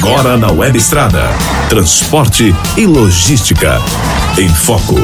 Agora na Web Estrada. Transporte e logística. Em Foco.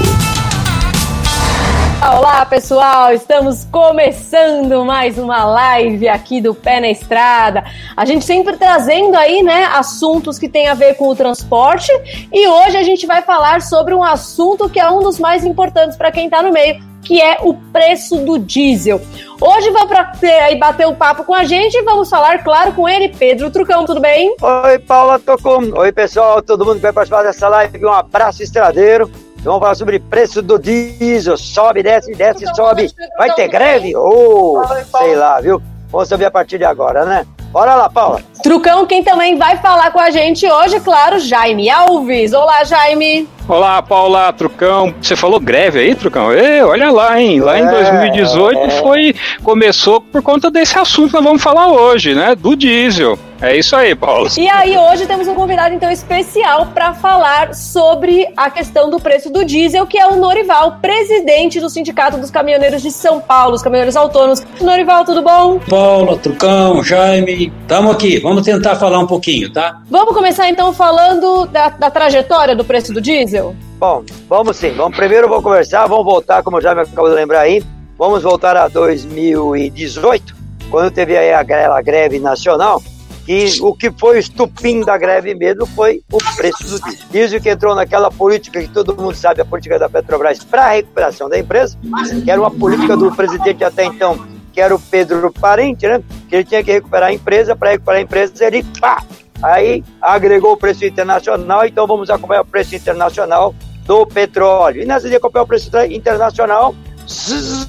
Olá pessoal, estamos começando mais uma live aqui do Pé na Estrada. A gente sempre trazendo aí, né, assuntos que tem a ver com o transporte e hoje a gente vai falar sobre um assunto que é um dos mais importantes para quem está no meio, que é o preço do diesel. Hoje vamos para aí bater o um papo com a gente e vamos falar, claro, com ele, Pedro Trucão, tudo bem? Oi, Paula Tocum. Oi, pessoal, todo mundo que vai participar dessa live. Um abraço estradeiro. Vamos falar sobre preço do diesel. Sobe, desce, desce, sobe. Vai ter greve? Ou, oh, sei lá, viu? Vamos saber a partir de agora, né? Bora lá, Paula. Trucão, quem também vai falar com a gente hoje, claro, Jaime Alves. Olá, Jaime. Olá, Paula, Trucão. Você falou greve aí, Trucão? Ei, olha lá, hein? Lá em 2018 é. foi começou por conta desse assunto que nós vamos falar hoje, né? Do diesel. É isso aí, Paulo. E aí, hoje temos um convidado, então, especial para falar sobre a questão do preço do diesel, que é o Norival, presidente do Sindicato dos Caminhoneiros de São Paulo, os caminhoneiros autônomos. Norival, tudo bom? Paula, Trucão, Jaime, estamos aqui. Vamos tentar falar um pouquinho, tá? Vamos começar, então, falando da, da trajetória do preço do diesel? Bom, vamos sim. Vamos primeiro vou conversar, vamos voltar, como o Jaime acabou de lembrar aí, vamos voltar a 2018, quando teve aí aquela greve nacional, que o que foi o estupim da greve mesmo foi o preço do diesel. Diesel que entrou naquela política que todo mundo sabe, a política da Petrobras para a recuperação da empresa, que era uma política do presidente até então, que era o Pedro Parente, né? Que ele tinha que recuperar a empresa, para recuperar a empresa ele pá! Aí agregou o preço internacional, então vamos acompanhar o preço internacional do petróleo. E nessa de acompanhar o preço internacional,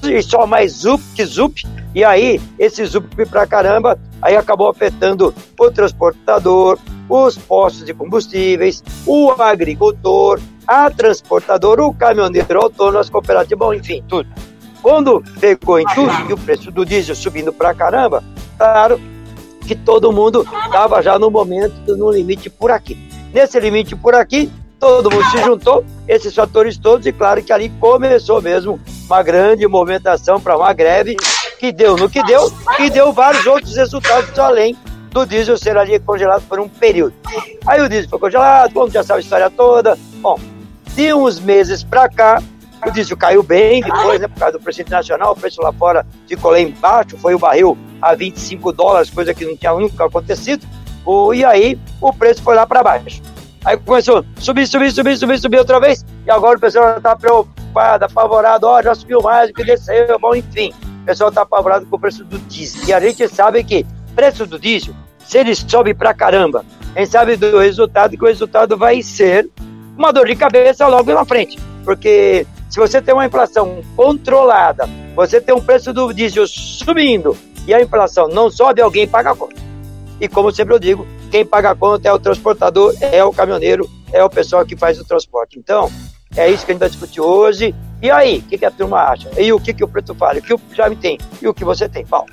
e só mais zup que zup, e aí esse zup pra caramba, aí acabou afetando o transportador, os postos de combustíveis, o agricultor, a transportadora, o caminhoneiro autônomo, as cooperativas, bom, enfim, tudo. Quando pegou em tudo e o preço do diesel subindo pra caramba, claro que todo mundo estava já no momento, no limite por aqui. Nesse limite por aqui, todo mundo se juntou, esses fatores todos, e claro que ali começou mesmo uma grande movimentação para uma greve que deu no que deu e deu vários outros resultados além do diesel ser ali congelado por um período. Aí o diesel foi congelado, bom, já sabe a história toda. Bom, de uns meses para cá, o diesel caiu bem depois, né, por causa do preço internacional, o preço lá fora ficou lá embaixo, foi o barril a 25 dólares, coisa que não tinha nunca acontecido. O, e aí o preço foi lá para baixo. Aí começou a subir, subir, subir, subir, subir outra vez. E agora o pessoal está preocupado, apavorado. Ó, oh, já subiu mais do que desceu. Bom, enfim, o pessoal está apavorado com o preço do diesel. E a gente sabe que preço do diesel, se ele sobe pra caramba, gente sabe do resultado, que o resultado vai ser uma dor de cabeça logo na frente. Porque se você tem uma inflação controlada, você tem um preço do diesel subindo e a inflação não sobe, alguém paga a conta. E como sempre eu digo, quem paga a conta é o transportador, é o caminhoneiro, é o pessoal que faz o transporte. Então, é isso que a gente vai discutir hoje. E aí, o que, que, a turma acha? E o que, que o Preto fala? O que o Jaime tem? E o que você tem, Paulo?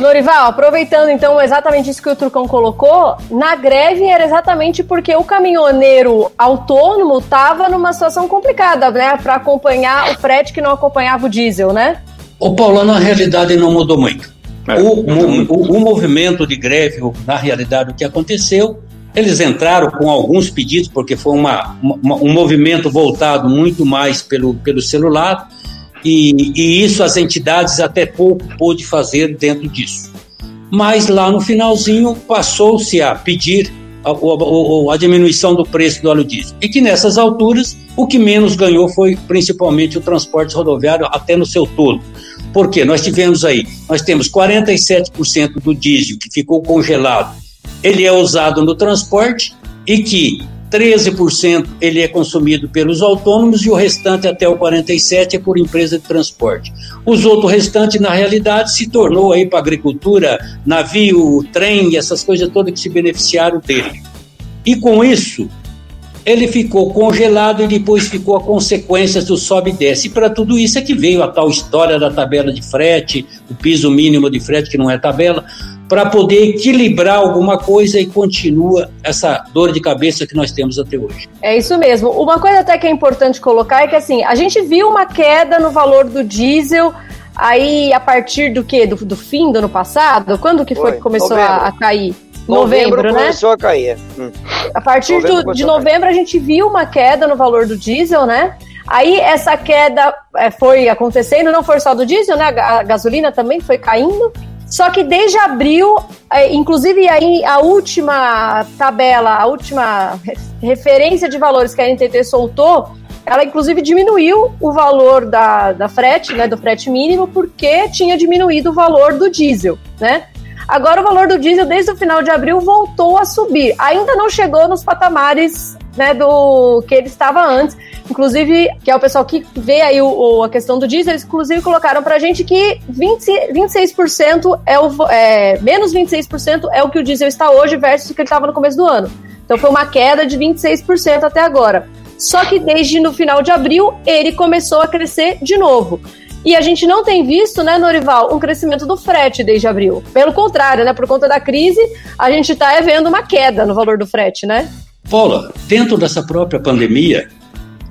Norival, aproveitando então exatamente isso que o Trucão colocou, na greve era exatamente porque o caminhoneiro autônomo estava numa situação complicada, né, para acompanhar o frete que não acompanhava o diesel, né? O Paulo, na realidade não mudou muito. É. O, o, o, movimento de greve, na realidade, o que aconteceu, eles entraram com alguns pedidos, porque foi uma, uma, um movimento voltado muito mais pelo, pelo celular, e, e isso as entidades até pouco pôde fazer dentro disso. Mas lá no finalzinho passou-se a pedir a, a, a, diminuição do preço do óleo diesel. E que nessas alturas, o que menos ganhou foi principalmente o transporte rodoviário, até no seu todo. Por quê? Nós tivemos aí, nós temos 47% do diesel que ficou congelado, ele é usado no transporte e que 13% ele é consumido pelos autônomos e o restante até o 47 é por empresa de transporte. Os outros restantes na realidade se tornou aí para agricultura, navio, trem, essas coisas todas que se beneficiaram dele. E com isso, ele ficou congelado e depois ficou a consequência do sobe e desce. E para tudo isso é que veio a tal história da tabela de frete, o piso mínimo de frete, que não é tabela, para poder equilibrar alguma coisa e continua essa dor de cabeça que nós temos até hoje. É isso mesmo. Uma coisa até que é importante colocar é que assim, a gente viu uma queda no valor do diesel aí a partir do que? Do, do fim do ano passado? Quando que foi, foi que começou a, a, cair? novembro, novembro né? começou a cair. Hum. A partir novembro de novembro a gente viu uma queda no valor do diesel, né? Aí essa queda é, foi acontecendo, não foi só do diesel, né? A gasolina também foi caindo. Só que desde abril, é, inclusive aí a última tabela, a última referência de valores que a NTT soltou, ela inclusive diminuiu o valor da, da frete, né, do frete mínimo, porque tinha diminuído o valor do diesel, né? Agora o valor do diesel desde o final de abril voltou a subir. Ainda não chegou nos patamares né, do que ele estava antes. Inclusive, que é o pessoal que vê aí o, o a questão do diesel, eles inclusive colocaram pra gente que 20, 26% é o. É, menos 26% é o que o diesel está hoje versus o que ele estava no começo do ano. Então foi uma queda de 26% até agora. Só que desde no final de abril ele começou a crescer de novo. E a gente não tem visto, né, Norival, um crescimento do frete desde abril. Pelo contrário, né, por conta da crise, a gente está vendo uma queda no valor do frete, né? Paula, dentro dessa própria pandemia,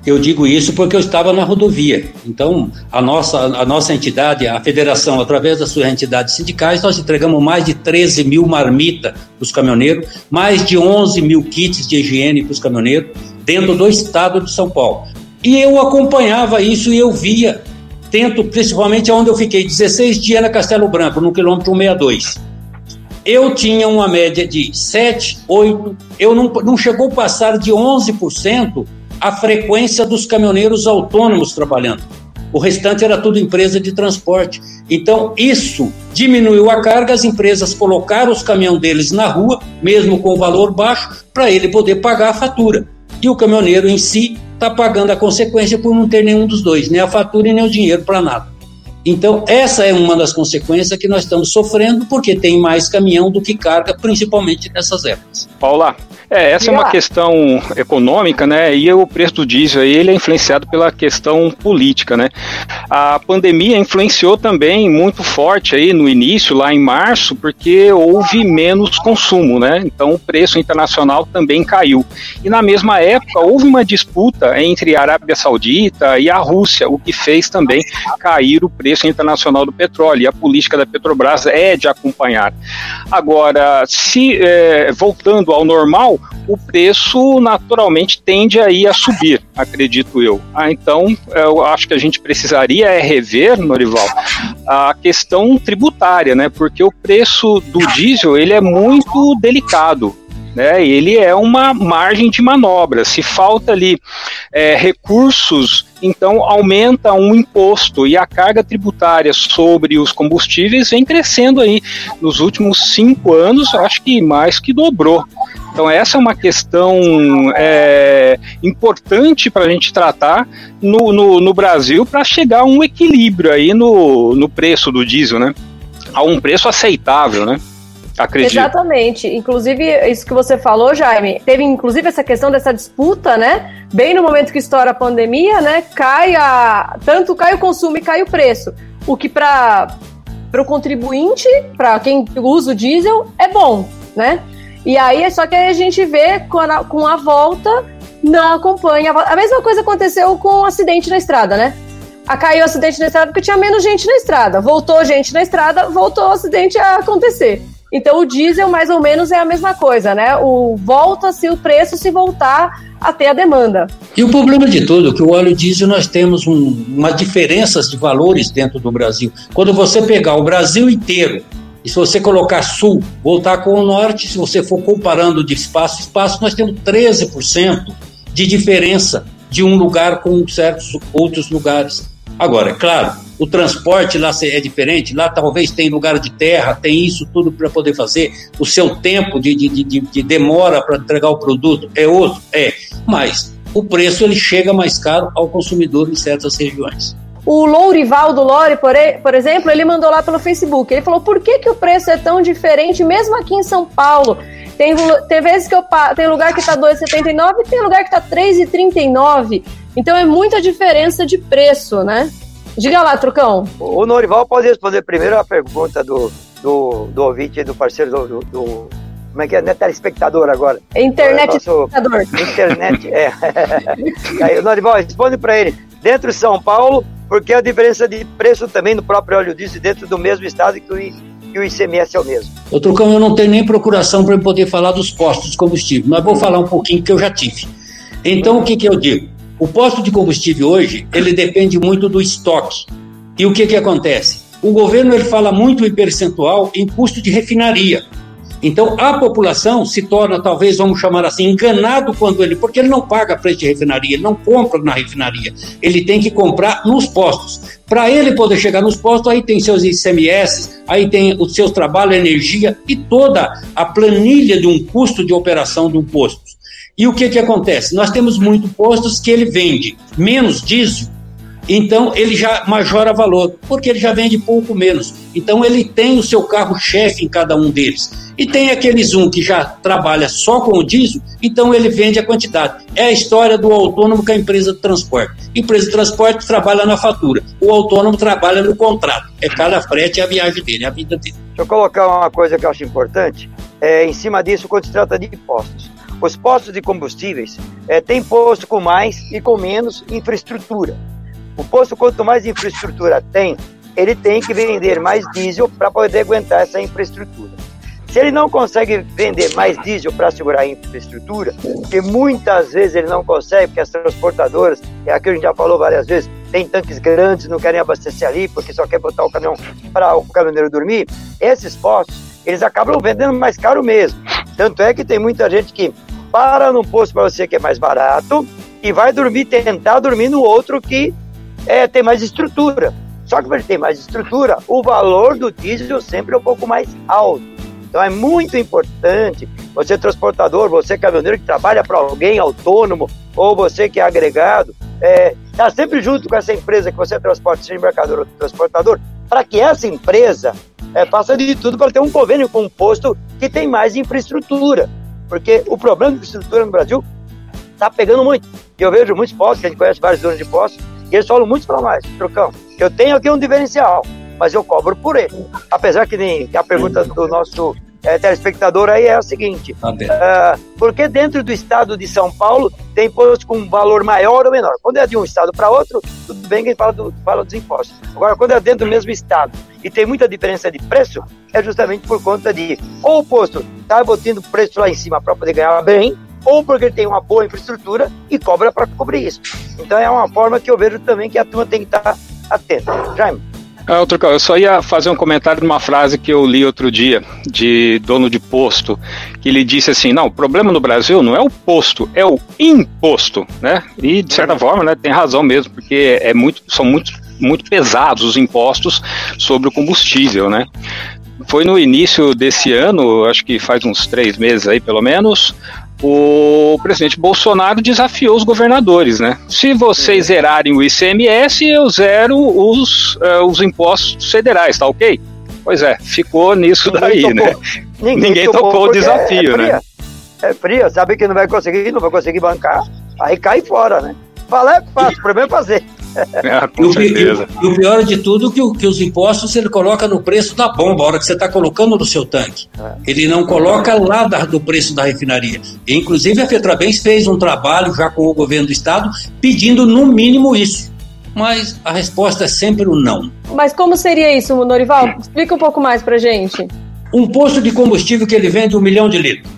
eu digo isso porque eu estava na rodovia. Então, a nossa, a nossa entidade, a federação, através das suas entidades sindicais, nós entregamos mais de 13 mil marmitas para os caminhoneiros, mais de 11 mil kits de higiene para os caminhoneiros, dentro do estado de São Paulo. E eu acompanhava isso e eu via, tento, principalmente onde eu fiquei 16 dias na Castelo Branco, no quilômetro 162 eu tinha uma média de 7, 8, eu não, não chegou a passar de 11% a frequência dos caminhoneiros autônomos trabalhando. O restante era tudo empresa de transporte. Então, isso diminuiu a carga, as empresas colocaram os caminhões deles na rua, mesmo com valor baixo, para ele poder pagar a fatura. E o caminhoneiro em si está pagando a consequência por não ter nenhum dos dois, nem a fatura e nem o dinheiro para nada. Então, essa é uma das consequências que nós estamos sofrendo, porque tem mais caminhão do que carga, principalmente nessas épocas. Paula, é, essa é uma questão econômica, né? E o preço do diesel ele é influenciado pela questão política, né? A pandemia influenciou também muito forte aí no início, lá em março, porque houve menos consumo, né? Então o preço internacional também caiu. E na mesma época houve uma disputa entre a Arábia Saudita e a Rússia, o que fez também cair o preço internacional do petróleo. E a política da Petrobras é de acompanhar. Agora, se é, voltando ao normal, o preço naturalmente tende aí a subir, acredito eu. Ah, então, eu acho que a gente precisaria é rever, Norival, a questão tributária, né? Porque o preço do diesel ele é muito delicado né? Ele é uma margem de manobra. Se falta ali é, recursos, então aumenta um imposto e a carga tributária sobre os combustíveis vem crescendo aí nos últimos cinco anos, acho que mais que dobrou. Então essa é uma questão é, importante para a gente tratar no, no, no Brasil para chegar a um equilíbrio aí no, no preço do diesel, né? A um preço aceitável, né? Acredito. Exatamente. Inclusive, isso que você falou, Jaime, teve inclusive essa questão dessa disputa, né? Bem no momento que estoura a pandemia, né? Cai a. Tanto cai o consumo e cai o preço. O que para o contribuinte, para quem usa o diesel, é bom, né? E aí é só que a gente vê com a, com a volta, não acompanha. A mesma coisa aconteceu com o um acidente na estrada, né? A caiu o acidente na estrada porque tinha menos gente na estrada. Voltou gente na estrada, voltou o acidente a acontecer. Então o diesel mais ou menos é a mesma coisa, né? O volta-se o preço se voltar até a demanda. E o problema de tudo é que o óleo diesel nós temos um, uma diferenças de valores dentro do Brasil. Quando você pegar o Brasil inteiro e se você colocar sul, voltar com o norte, se você for comparando de espaço a espaço, nós temos 13% de diferença de um lugar com certos outros lugares. Agora, é claro, o transporte lá é diferente, lá talvez tem lugar de terra, tem isso tudo para poder fazer, o seu tempo de, de, de, de demora para entregar o produto é outro, é, mas o preço ele chega mais caro ao consumidor em certas regiões. O Lourivaldo Lore, por, exemplo, ele mandou lá pelo Facebook. Ele falou: por que, que o preço é tão diferente, mesmo aqui em São Paulo? Tem, tem vezes que eu tem lugar que está 2,79 e tem lugar que está 3,39. Então é muita diferença de preço, né? Diga lá, Trucão. O Norival pode responder primeiro a pergunta do, do, do ouvinte, do parceiro do, do, do como é que é? Não é telespectador agora. Internet nosso, Internet, é. Aí, o Norival, responde para ele. Dentro de São Paulo, porque a diferença de preço também no próprio óleo diesel dentro do mesmo estado que, e o ICMS é o mesmo. Ô Trucão, eu não tenho nem procuração para poder falar dos postos de combustível, mas vou falar um pouquinho que eu já tive. Então, o que, que eu digo? O posto de combustível hoje, ele depende muito do estoque. E o que, que acontece? O governo ele fala muito em percentual em custo de refinaria. Então, a população se torna, talvez, vamos chamar assim, enganado quando ele, porque ele não paga preço de refinaria, ele não compra na refinaria, ele tem que comprar nos postos. Para ele poder chegar nos postos, aí tem seus ICMS, aí tem os seus trabalhos, energia e toda a planilha de um custo de operação de um posto. E o que, que acontece? Nós temos muitos postos que ele vende menos diesel então ele já majora valor, porque ele já vende pouco menos. Então ele tem o seu carro-chefe em cada um deles. E tem aqueles um que já trabalha só com o diesel, então ele vende a quantidade. É a história do autônomo com a empresa de transporte. Empresa de transporte trabalha na fatura, o autônomo trabalha no contrato. É cada frete a viagem dele, a vida dele. Deixa eu colocar uma coisa que eu acho importante. É, em cima disso, quando se trata de impostos. Os postos de combustíveis é, têm posto com mais e com menos infraestrutura. O posto, quanto mais infraestrutura tem, ele tem que vender mais diesel para poder aguentar essa infraestrutura. Se ele não consegue vender mais diesel para segurar a infraestrutura, que muitas vezes ele não consegue, porque as transportadoras, é aquilo que a gente já falou várias vezes, tem tanques grandes, não querem abastecer ali, porque só quer botar o caminhão para o caminhoneiro dormir, esses postos, eles acabam vendendo mais caro mesmo. Tanto é que tem muita gente que para num posto para você que é mais barato e vai dormir, tentar dormir no outro que é, tem mais estrutura. Só que para ele ter mais estrutura, o valor do diesel sempre é um pouco mais alto. Então é muito importante você transportador, você caminhoneiro que trabalha para alguém autônomo ou você que é agregado, é, tá sempre junto com essa empresa que você transporta, seja embarcador ou transportador, para que essa empresa é, faça de tudo para ter um convênio com um posto que tem mais infraestrutura. Porque o problema de infraestrutura no Brasil está pegando muito. Eu vejo muitos postos, a gente conhece vários donos de postos, e eles falam muito para nós, Trocão, eu tenho aqui um diferencial, mas eu cobro por ele. Apesar que, nem, a pergunta do nosso é, telespectador aí é a seguinte: uh, por que dentro do estado de São Paulo tem imposto com um valor maior ou menor? Quando é de um estado para outro, tudo bem que fala, do, fala dos impostos. Agora, quando é dentro do mesmo estado e tem muita diferença de preço, é justamente por conta de ou o posto está botando preço lá em cima para poder ganhar bem, ou porque ele tem uma boa infraestrutura e cobra para cobrir isso. Então é uma forma que eu vejo também que a turma tem que estar atenta. Jaime. Ah, outro, eu só ia fazer um comentário de uma frase que eu li outro dia, de dono de posto, que ele disse assim, não, o problema no Brasil não é o posto, é o imposto, né? E, de certa forma, né, tem razão mesmo, porque é muito, são muito, muito pesados os impostos sobre o combustível, né? Foi no início desse ano, acho que faz uns três meses aí, pelo menos, o presidente Bolsonaro desafiou os governadores, né? Se vocês zerarem o ICMS, eu zero os, uh, os impostos federais, tá ok? Pois é, ficou nisso Ninguém daí, tocou. né? Ninguém, Ninguém tocou, tocou o desafio, é, é né? É fria, sabe que não vai conseguir, não vai conseguir bancar, aí cai fora, né? Falar é fácil, o problema é fazer. É, com e, certeza. E, e, o pior de tudo é que, que os impostos ele coloca no preço da bomba, a hora que você está colocando no seu tanque. É. Ele não coloca lá da, do preço da refinaria. E, inclusive a Fetrabens fez um trabalho já com o governo do estado pedindo no mínimo isso. Mas a resposta é sempre o não. Mas como seria isso, Norival? Explica um pouco mais pra gente. Um posto de combustível que ele vende um milhão de litros.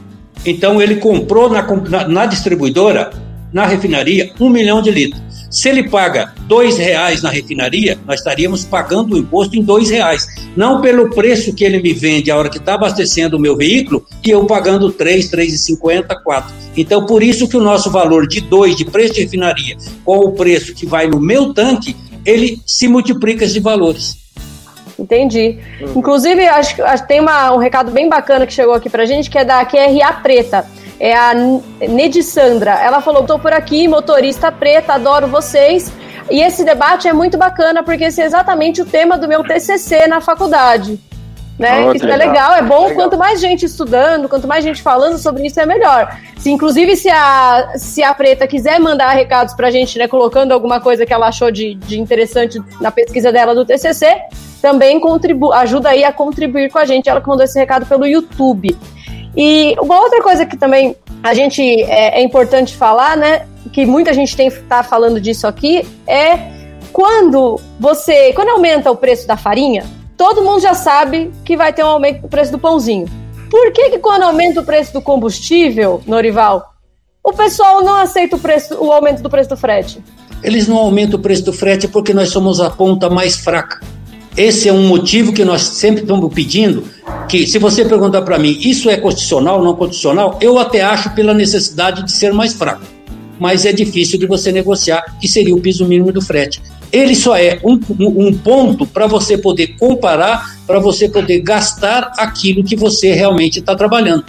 Então ele comprou na, na, na distribuidora, na refinaria, um milhão de litros. Se ele paga dois reais na refinaria, nós estaríamos pagando o imposto em dois reais. Não pelo preço que ele me vende a hora que está abastecendo o meu veículo e eu pagando três, três e cinquenta, quatro. Então, por isso que o nosso valor de dois de preço de refinaria com o preço que vai no meu tanque, ele se multiplica esses valores. Entendi. Uhum. Inclusive, acho que tem uma, um recado bem bacana que chegou aqui pra gente, que é da QRA Preta é a Nedi Sandra. Ela falou: estou por aqui, motorista preta, adoro vocês. E esse debate é muito bacana porque esse é exatamente o tema do meu TCC na faculdade. Né? Oh, isso legal. é legal, é bom. Legal. Quanto mais gente estudando, quanto mais gente falando sobre isso, é melhor. Se, inclusive, se a, se a Preta quiser mandar recados pra gente, né, colocando alguma coisa que ela achou de, de interessante na pesquisa dela do TCC, também contribu ajuda aí a contribuir com a gente. Ela que mandou esse recado pelo YouTube. E uma outra coisa que também a gente é, é importante falar, né? Que muita gente tem tá falando disso aqui, é quando você. Quando aumenta o preço da farinha, todo mundo já sabe que vai ter um aumento do preço do pãozinho. Por que, que quando aumenta o preço do combustível, Norival, o pessoal não aceita o, preço, o aumento do preço do frete? Eles não aumentam o preço do frete porque nós somos a ponta mais fraca. Esse é um motivo que nós sempre estamos pedindo, que se você perguntar para mim, isso é constitucional ou não constitucional, eu até acho pela necessidade de ser mais fraco. Mas é difícil de você negociar, que seria o piso mínimo do frete. Ele só é um, um ponto para você poder comparar, para você poder gastar aquilo que você realmente está trabalhando.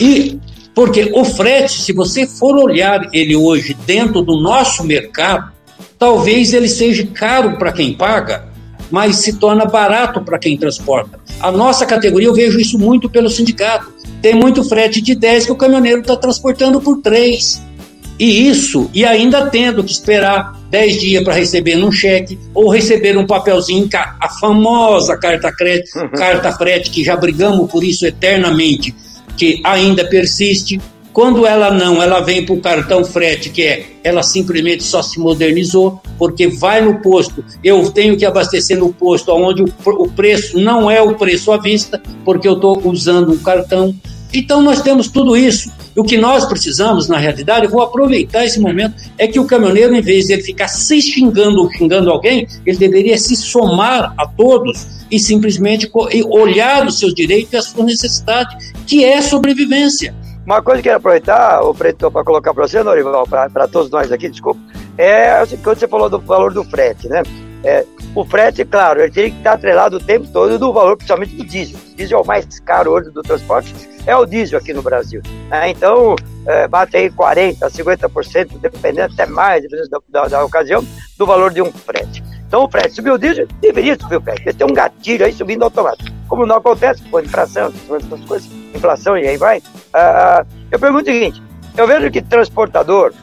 E porque o frete, se você for olhar ele hoje dentro do nosso mercado, talvez ele seja caro para quem paga, mas se torna barato para quem transporta. A nossa categoria, eu vejo isso muito pelo sindicato. Tem muito frete de 10 que o caminhoneiro está transportando por 3. E isso, e ainda tendo que esperar 10 dias para receber um cheque ou receber um papelzinho, a famosa carta crédito, carta frete, que já brigamos por isso eternamente, que ainda persiste. Quando ela não, ela vem para o cartão frete, que é, ela simplesmente só se modernizou, porque vai no posto, eu tenho que abastecer no posto onde o, o preço não é o preço à vista, porque eu estou usando um cartão. Então nós temos tudo isso. O que nós precisamos, na realidade, vou aproveitar esse momento, é que o caminhoneiro, em vez de ele ficar se xingando ou xingando alguém, ele deveria se somar a todos e simplesmente olhar os seus direitos e as suas necessidades, que é sobrevivência. Uma coisa que eu quero aproveitar, o Preto, para colocar para você, Norival, para todos nós aqui, desculpa, é quando você falou do valor do frete, né? É, o frete, claro, ele teria que estar atrelado o tempo todo do valor, principalmente do diesel. O diesel é o mais caro hoje do transporte, é o diesel aqui no Brasil. Né? Então, é, bate aí 40%, 50%, dependendo até mais, dependendo da, da, da, ocasião, do valor de um frete. Então, o frete subiu o diesel, deveria subir o frete. Deve ter um gatilho aí subindo automático. Como não acontece com inflação, essas coisas, inflação e aí vai. Uh, eu pergunto o seguinte: eu vejo que transportador,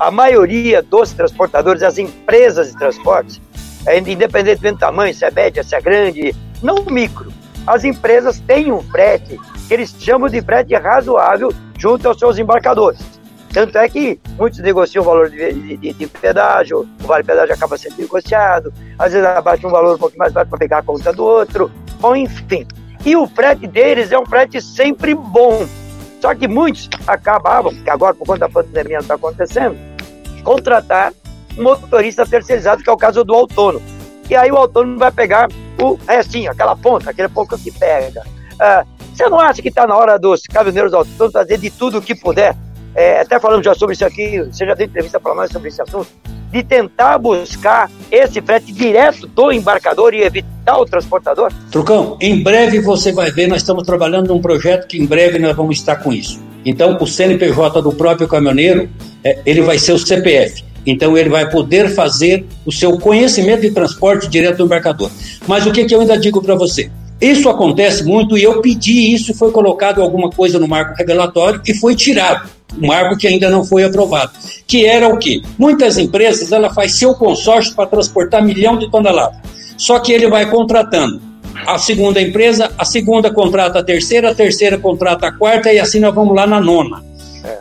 a maioria dos transportadores, as empresas de transportes, é, independentemente do tamanho, se é média, se é grande, não micro, as empresas têm um frete que eles chamam de frete razoável junto aos seus embarcadores. Tanto é que muitos negociam o valor de, de, de pedágio, o vale pedágio acaba sendo negociado, às vezes abaixa um valor um pouco mais baixo para pegar a conta do outro, bom, enfim. E o frete deles é um frete sempre bom. Só que muitos acabavam, que agora por conta da pandemia não está acontecendo, contratar um motorista terceirizado, que é o caso do autônomo. E aí o autônomo vai pegar o restinho, aquela ponta, aquele pouco que pega. Ah, você não acha que está na hora dos caminhoneiros autônomos fazer de tudo o que puder? É, até falando já sobre isso aqui, você já deu entrevista para nós sobre esse assunto, de tentar buscar esse frete direto do embarcador e evitar o transportador? Trucão, em breve você vai ver, nós estamos trabalhando num projeto que em breve nós vamos estar com isso. Então, o CNPJ do próprio caminhoneiro, é, ele vai ser o CPF. Então ele vai poder fazer o seu conhecimento de transporte direto do embarcador. Mas o que, que eu ainda digo para você? Isso acontece muito e eu pedi isso, foi colocado alguma coisa no marco regulatório e foi tirado. Um marco que ainda não foi aprovado. Que era o quê? Muitas empresas, ela faz seu consórcio para transportar milhão de toneladas. Só que ele vai contratando a segunda empresa, a segunda contrata a terceira, a terceira contrata a quarta e assim nós vamos lá na nona.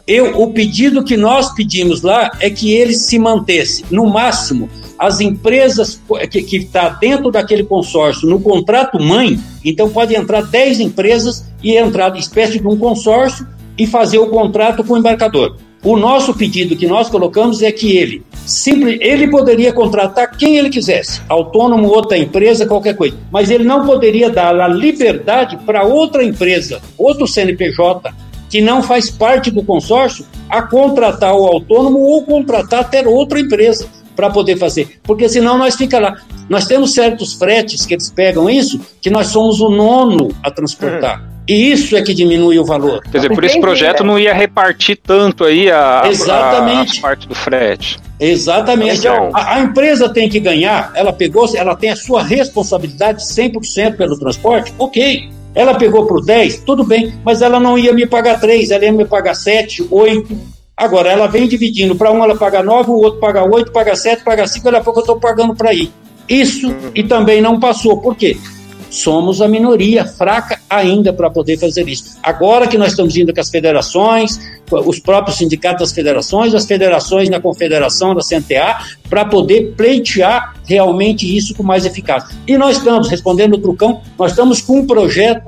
Eu, o pedido que nós pedimos lá é que ele se mantesse, no máximo, as empresas que está dentro daquele consórcio, no contrato mãe, então pode entrar 10 empresas e entrar espécie de um consórcio e fazer o contrato com o embarcador. O nosso pedido que nós colocamos é que ele simples, ele poderia contratar quem ele quisesse, autônomo, outra empresa, qualquer coisa, mas ele não poderia dar a liberdade para outra empresa, outro CNPJ, que não faz parte do consórcio a contratar o autônomo ou contratar até outra empresa para poder fazer, porque senão nós fica lá. Nós temos certos fretes que eles pegam isso, que nós somos o nono a transportar. Uhum. E isso é que diminui o valor. Quer dizer, por esse projeto não ia repartir tanto aí a, Exatamente. a, a parte do frete. Exatamente. Então, a, a, empresa tem que ganhar, ela pegou, ela tem a sua responsabilidade 100% pelo transporte, ok. Ela pegou por 10, tudo bem, mas ela não ia me pagar 3, ela ia me pagar 7, 8. Agora, ela vem dividindo. Para um ela paga 9, o outro paga 8, paga 7, paga 5, daqui a pouco eu estou pagando para ir. Isso e também não passou. Por quê? Somos a minoria fraca ainda para poder fazer isso. Agora que nós estamos indo com as federações, os próprios sindicatos das federações, as federações na confederação da CNTA, para poder pleitear realmente isso com mais eficácia. E nós estamos, respondendo o Trucão, nós estamos com um projeto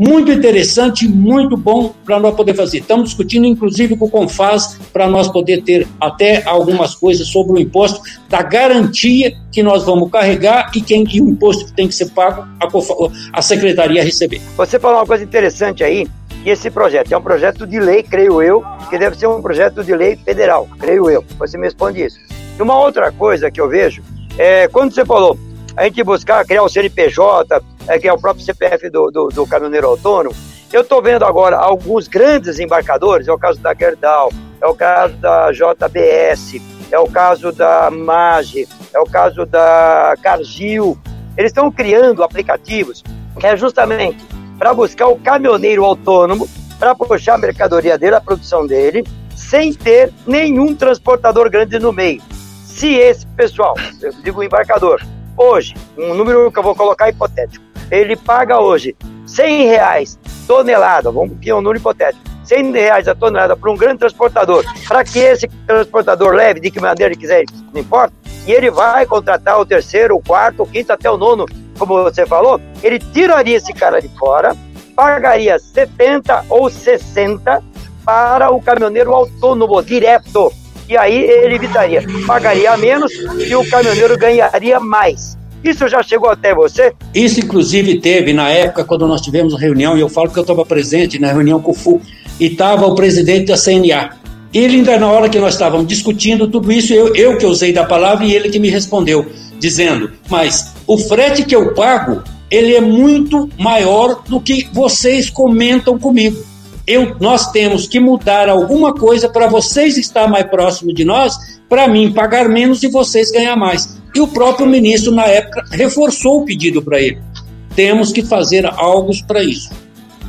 muito interessante, muito bom para nós poder fazer. Estamos discutindo, inclusive, com o Confaz, para nós poder ter até algumas coisas sobre o imposto, da garantia que nós vamos carregar e, quem, e o imposto que tem que ser pago, a, a Secretaria receber. Você falou uma coisa interessante aí, esse projeto é um projeto de lei, creio eu, que deve ser um projeto de lei federal, creio eu. Você me responde isso. E uma outra coisa que eu vejo é quando você falou a gente buscar criar o CNPJ, é, que é o próprio CPF do, do, do caminhoneiro autônomo. Eu estou vendo agora alguns grandes embarcadores, é o caso da Gerdau, é o caso da JBS, é o caso da MAGE, é o caso da Cargill. Eles estão criando aplicativos que é justamente para buscar o caminhoneiro autônomo para puxar a mercadoria dele, a produção dele, sem ter nenhum transportador grande no meio. Se esse pessoal, eu digo embarcador, hoje, um número que eu vou colocar hipotético, ele paga hoje 100 reais tonelada, vamos que é um número hipotético, 100 reais a tonelada para um grande transportador, para que esse transportador leve de que maneira ele quiser, não importa, e ele vai contratar o terceiro, o quarto, o quinto, até o nono, como você falou, ele tiraria esse cara de fora, pagaria 70 ou 60 para o caminhoneiro autônomo, direto e aí ele evitaria, pagaria menos e o caminhoneiro ganharia mais. Isso já chegou até você? Isso, inclusive, teve na época quando nós tivemos reunião, e eu falo que eu estava presente na reunião com o FU, e estava o presidente da CNA. Ele, ainda na hora que nós estávamos discutindo tudo isso, eu, eu que usei da palavra e ele que me respondeu, dizendo: Mas o frete que eu pago, ele é muito maior do que vocês comentam comigo eu, nós temos que mudar alguma coisa para vocês estar mais próximo de nós, para mim pagar menos e vocês ganhar mais. E o próprio ministro, na época, reforçou o pedido para ele. Temos que fazer algo para isso.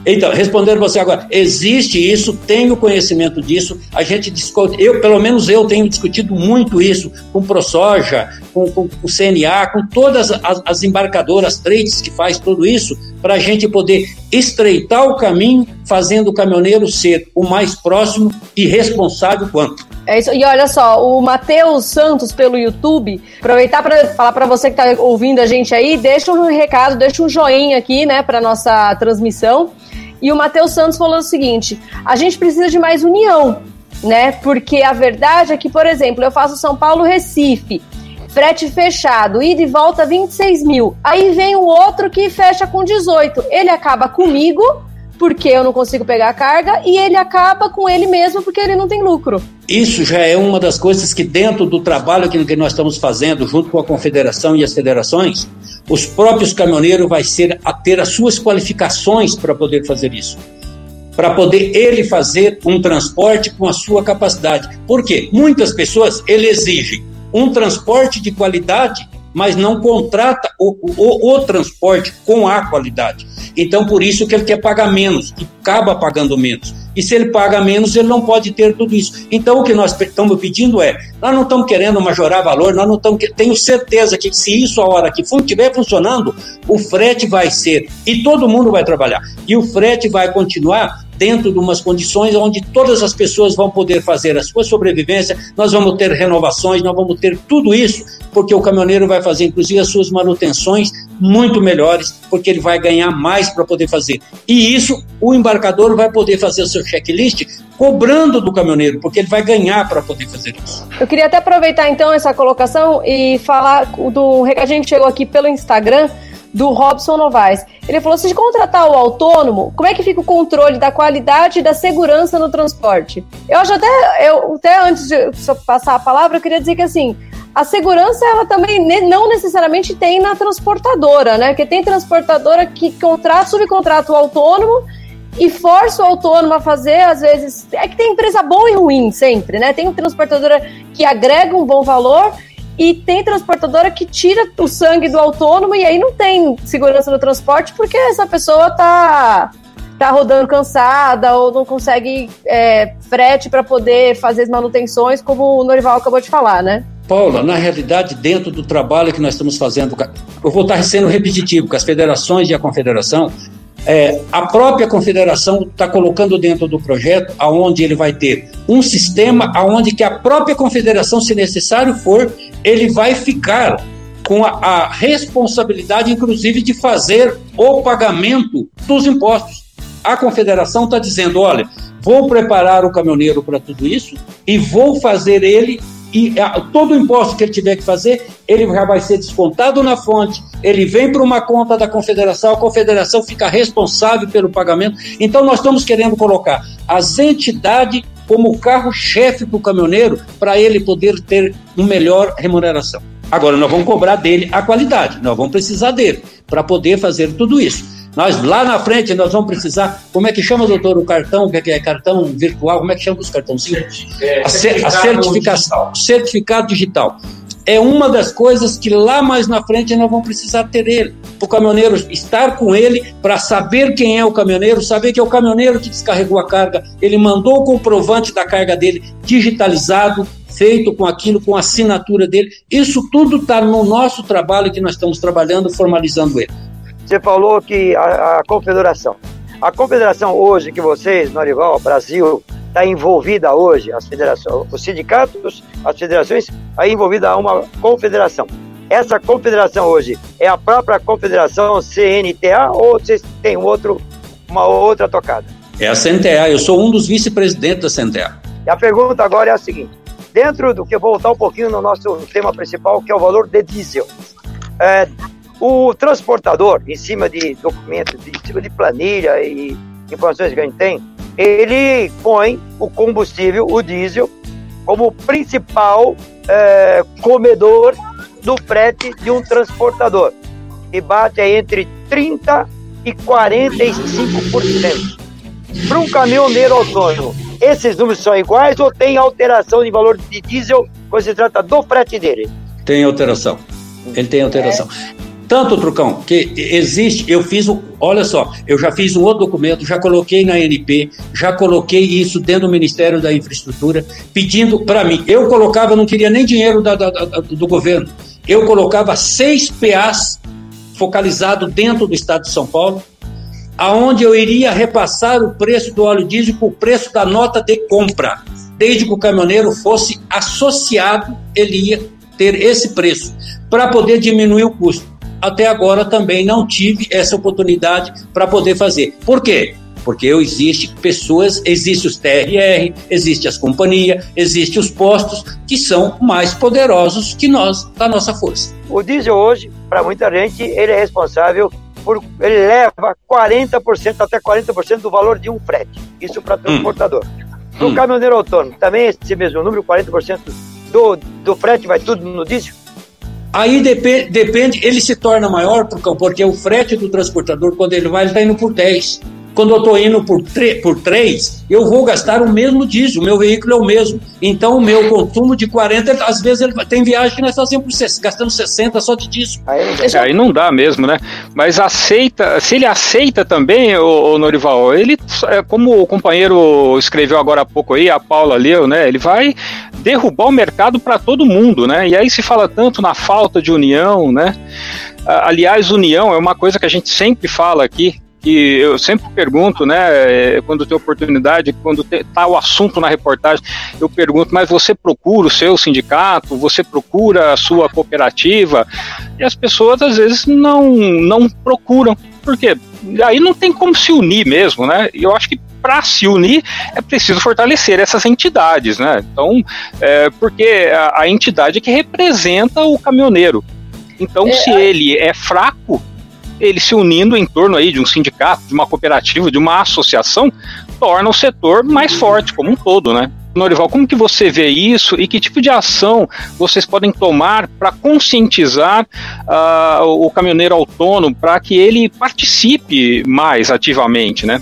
Então, respondendo você agora, existe isso, tenho conhecimento disso, a gente discute, eu, pelo menos eu tenho discutido muito isso com ProSoja, com, com, com o CNA, com todas as, as embarcadoras, trades que faz tudo isso, para a gente poder estreitar o caminho, fazendo o caminhoneiro ser o mais próximo e responsável quanto. É isso. E olha só, o Matheus Santos pelo YouTube, aproveitar para falar para você que está ouvindo a gente aí, deixa um recado, deixa um joinha aqui, né, para nossa transmissão. E o Matheus Santos falou o seguinte: a gente precisa de mais união, né? Porque a verdade é que, por exemplo, eu faço São Paulo Recife, frete fechado, ida e volta 26 mil. Aí vem o outro que fecha com 18. Ele acaba comigo porque eu não consigo pegar a carga e ele acaba com ele mesmo porque ele não tem lucro. Isso já é uma das coisas que dentro do trabalho que nós estamos fazendo junto com a confederação e as federações, os próprios caminhoneiros vai ser a ter as suas qualificações para poder fazer isso. Para poder ele fazer um transporte com a sua capacidade. Por quê? Muitas pessoas ele exigem um transporte de qualidade, mas não contrata o, o, o transporte com a qualidade. Então, por isso que ele quer pagar menos e acaba pagando menos. E se ele paga menos, ele não pode ter tudo isso. Então, o que nós estamos pedindo é: nós não estamos querendo majorar valor, nós não estamos. Tenho certeza que se isso a hora que estiver funcionando, o frete vai ser e todo mundo vai trabalhar. E o frete vai continuar dentro de umas condições onde todas as pessoas vão poder fazer a sua sobrevivência, nós vamos ter renovações, nós vamos ter tudo isso, porque o caminhoneiro vai fazer, inclusive, as suas manutenções muito melhores, porque ele vai ganhar mais para poder fazer. E isso o embarcador vai poder fazer o seu checklist cobrando do caminhoneiro, porque ele vai ganhar para poder fazer isso. Eu queria até aproveitar então essa colocação e falar do recadinho que chegou aqui pelo Instagram do Robson Novaes. Ele falou: se contratar o autônomo, como é que fica o controle da qualidade e da segurança no transporte? Eu acho até, eu, até antes de passar a palavra, eu queria dizer que assim. A segurança, ela também não necessariamente tem na transportadora, né? Porque tem transportadora que contrata, subcontrata o autônomo e força o autônomo a fazer, às vezes. É que tem empresa boa e ruim sempre, né? Tem transportadora que agrega um bom valor e tem transportadora que tira o sangue do autônomo e aí não tem segurança no transporte porque essa pessoa tá, tá rodando cansada ou não consegue é, frete para poder fazer as manutenções, como o Norival acabou de falar, né? Paula, na realidade, dentro do trabalho que nós estamos fazendo, eu vou estar sendo repetitivo, com as federações e a confederação, é, a própria confederação está colocando dentro do projeto, aonde ele vai ter um sistema, aonde que a própria confederação, se necessário for, ele vai ficar com a, a responsabilidade, inclusive, de fazer o pagamento dos impostos. A confederação está dizendo: olha, vou preparar o caminhoneiro para tudo isso e vou fazer ele e todo o imposto que ele tiver que fazer, ele já vai ser descontado na fonte, ele vem para uma conta da confederação, a confederação fica responsável pelo pagamento. Então, nós estamos querendo colocar as entidades como carro-chefe para o caminhoneiro, para ele poder ter uma melhor remuneração. Agora, nós vamos cobrar dele a qualidade, nós vamos precisar dele para poder fazer tudo isso. Nós lá na frente nós vamos precisar, como é que chama, doutor, o cartão, que é, é cartão virtual, como é que chama os cartãozinhos? É, certificado a certificação, digital. certificado digital. É uma das coisas que lá mais na frente nós vamos precisar ter ele. O caminhoneiro estar com ele para saber quem é o caminhoneiro, saber que é o caminhoneiro que descarregou a carga, ele mandou o comprovante da carga dele digitalizado, feito com aquilo, com a assinatura dele. Isso tudo está no nosso trabalho que nós estamos trabalhando, formalizando ele. Você falou que a, a confederação. A confederação hoje que vocês, Norival, Brasil, está envolvida hoje, as federações, os sindicatos, as federações, aí envolvida a uma confederação. Essa confederação hoje é a própria confederação CNTA ou vocês têm outro, uma outra tocada? É a CNTA, eu sou um dos vice-presidentes da CNTA. E a pergunta agora é a seguinte: dentro do que voltar um pouquinho no nosso tema principal, que é o valor de diesel. É, o transportador, em cima de documentos, em cima de planilha e informações que a gente tem, ele põe o combustível, o diesel, como principal é, comedor do frete de um transportador, que bate entre 30% e 45%. Para um caminhoneiro autônomo, esses números são iguais ou tem alteração de valor de diesel quando se trata do frete dele? Tem alteração. Ele tem alteração. Tanto, Trucão, que existe, eu fiz, olha só, eu já fiz um outro documento, já coloquei na ANP, já coloquei isso dentro do Ministério da Infraestrutura, pedindo para mim. Eu colocava, não queria nem dinheiro da, da, da, do governo, eu colocava seis PAs focalizado dentro do estado de São Paulo, aonde eu iria repassar o preço do óleo diesel com o preço da nota de compra. Desde que o caminhoneiro fosse associado, ele ia ter esse preço, para poder diminuir o custo até agora também não tive essa oportunidade para poder fazer. Por quê? Porque eu existe pessoas, existe os TRR, existe as companhias, existe os postos que são mais poderosos que nós, da nossa força. O diesel hoje, para muita gente, ele é responsável por ele leva 40% até 40% do valor de um frete. Isso para hum. transportador. No hum. caminhoneiro autônomo, também esse mesmo número, 40% do, do frete vai tudo no diesel? Aí depende, depende, ele se torna maior porque o frete do transportador, quando ele vai, ele está indo por 10. Quando eu estou indo por, por 3, eu vou gastar o mesmo diesel, o meu veículo é o mesmo. Então, o meu consumo de 40, às vezes ele, tem viagem que nós fazemos gastando 60 só de diesel. Aí, é, aí não dá mesmo, né? Mas aceita, se ele aceita também, o, o Norival, ele, é, como o companheiro escreveu agora há pouco aí, a Paula leu, né? Ele vai derrubar o mercado para todo mundo, né? E aí se fala tanto na falta de união, né? Aliás, união é uma coisa que a gente sempre fala aqui, que eu sempre pergunto, né, quando tem oportunidade, quando está o assunto na reportagem, eu pergunto, mas você procura o seu sindicato, você procura a sua cooperativa? E as pessoas às vezes não, não procuram. Por quê? Aí não tem como se unir mesmo, né? E eu acho que para se unir é preciso fortalecer essas entidades, né? Então, é, porque a, a entidade que representa o caminhoneiro. Então, é, se ele é fraco, ele se unindo em torno aí de um sindicato, de uma cooperativa, de uma associação, torna o setor mais forte como um todo, né? Norival, como que você vê isso e que tipo de ação vocês podem tomar para conscientizar uh, o caminhoneiro autônomo para que ele participe mais ativamente, né?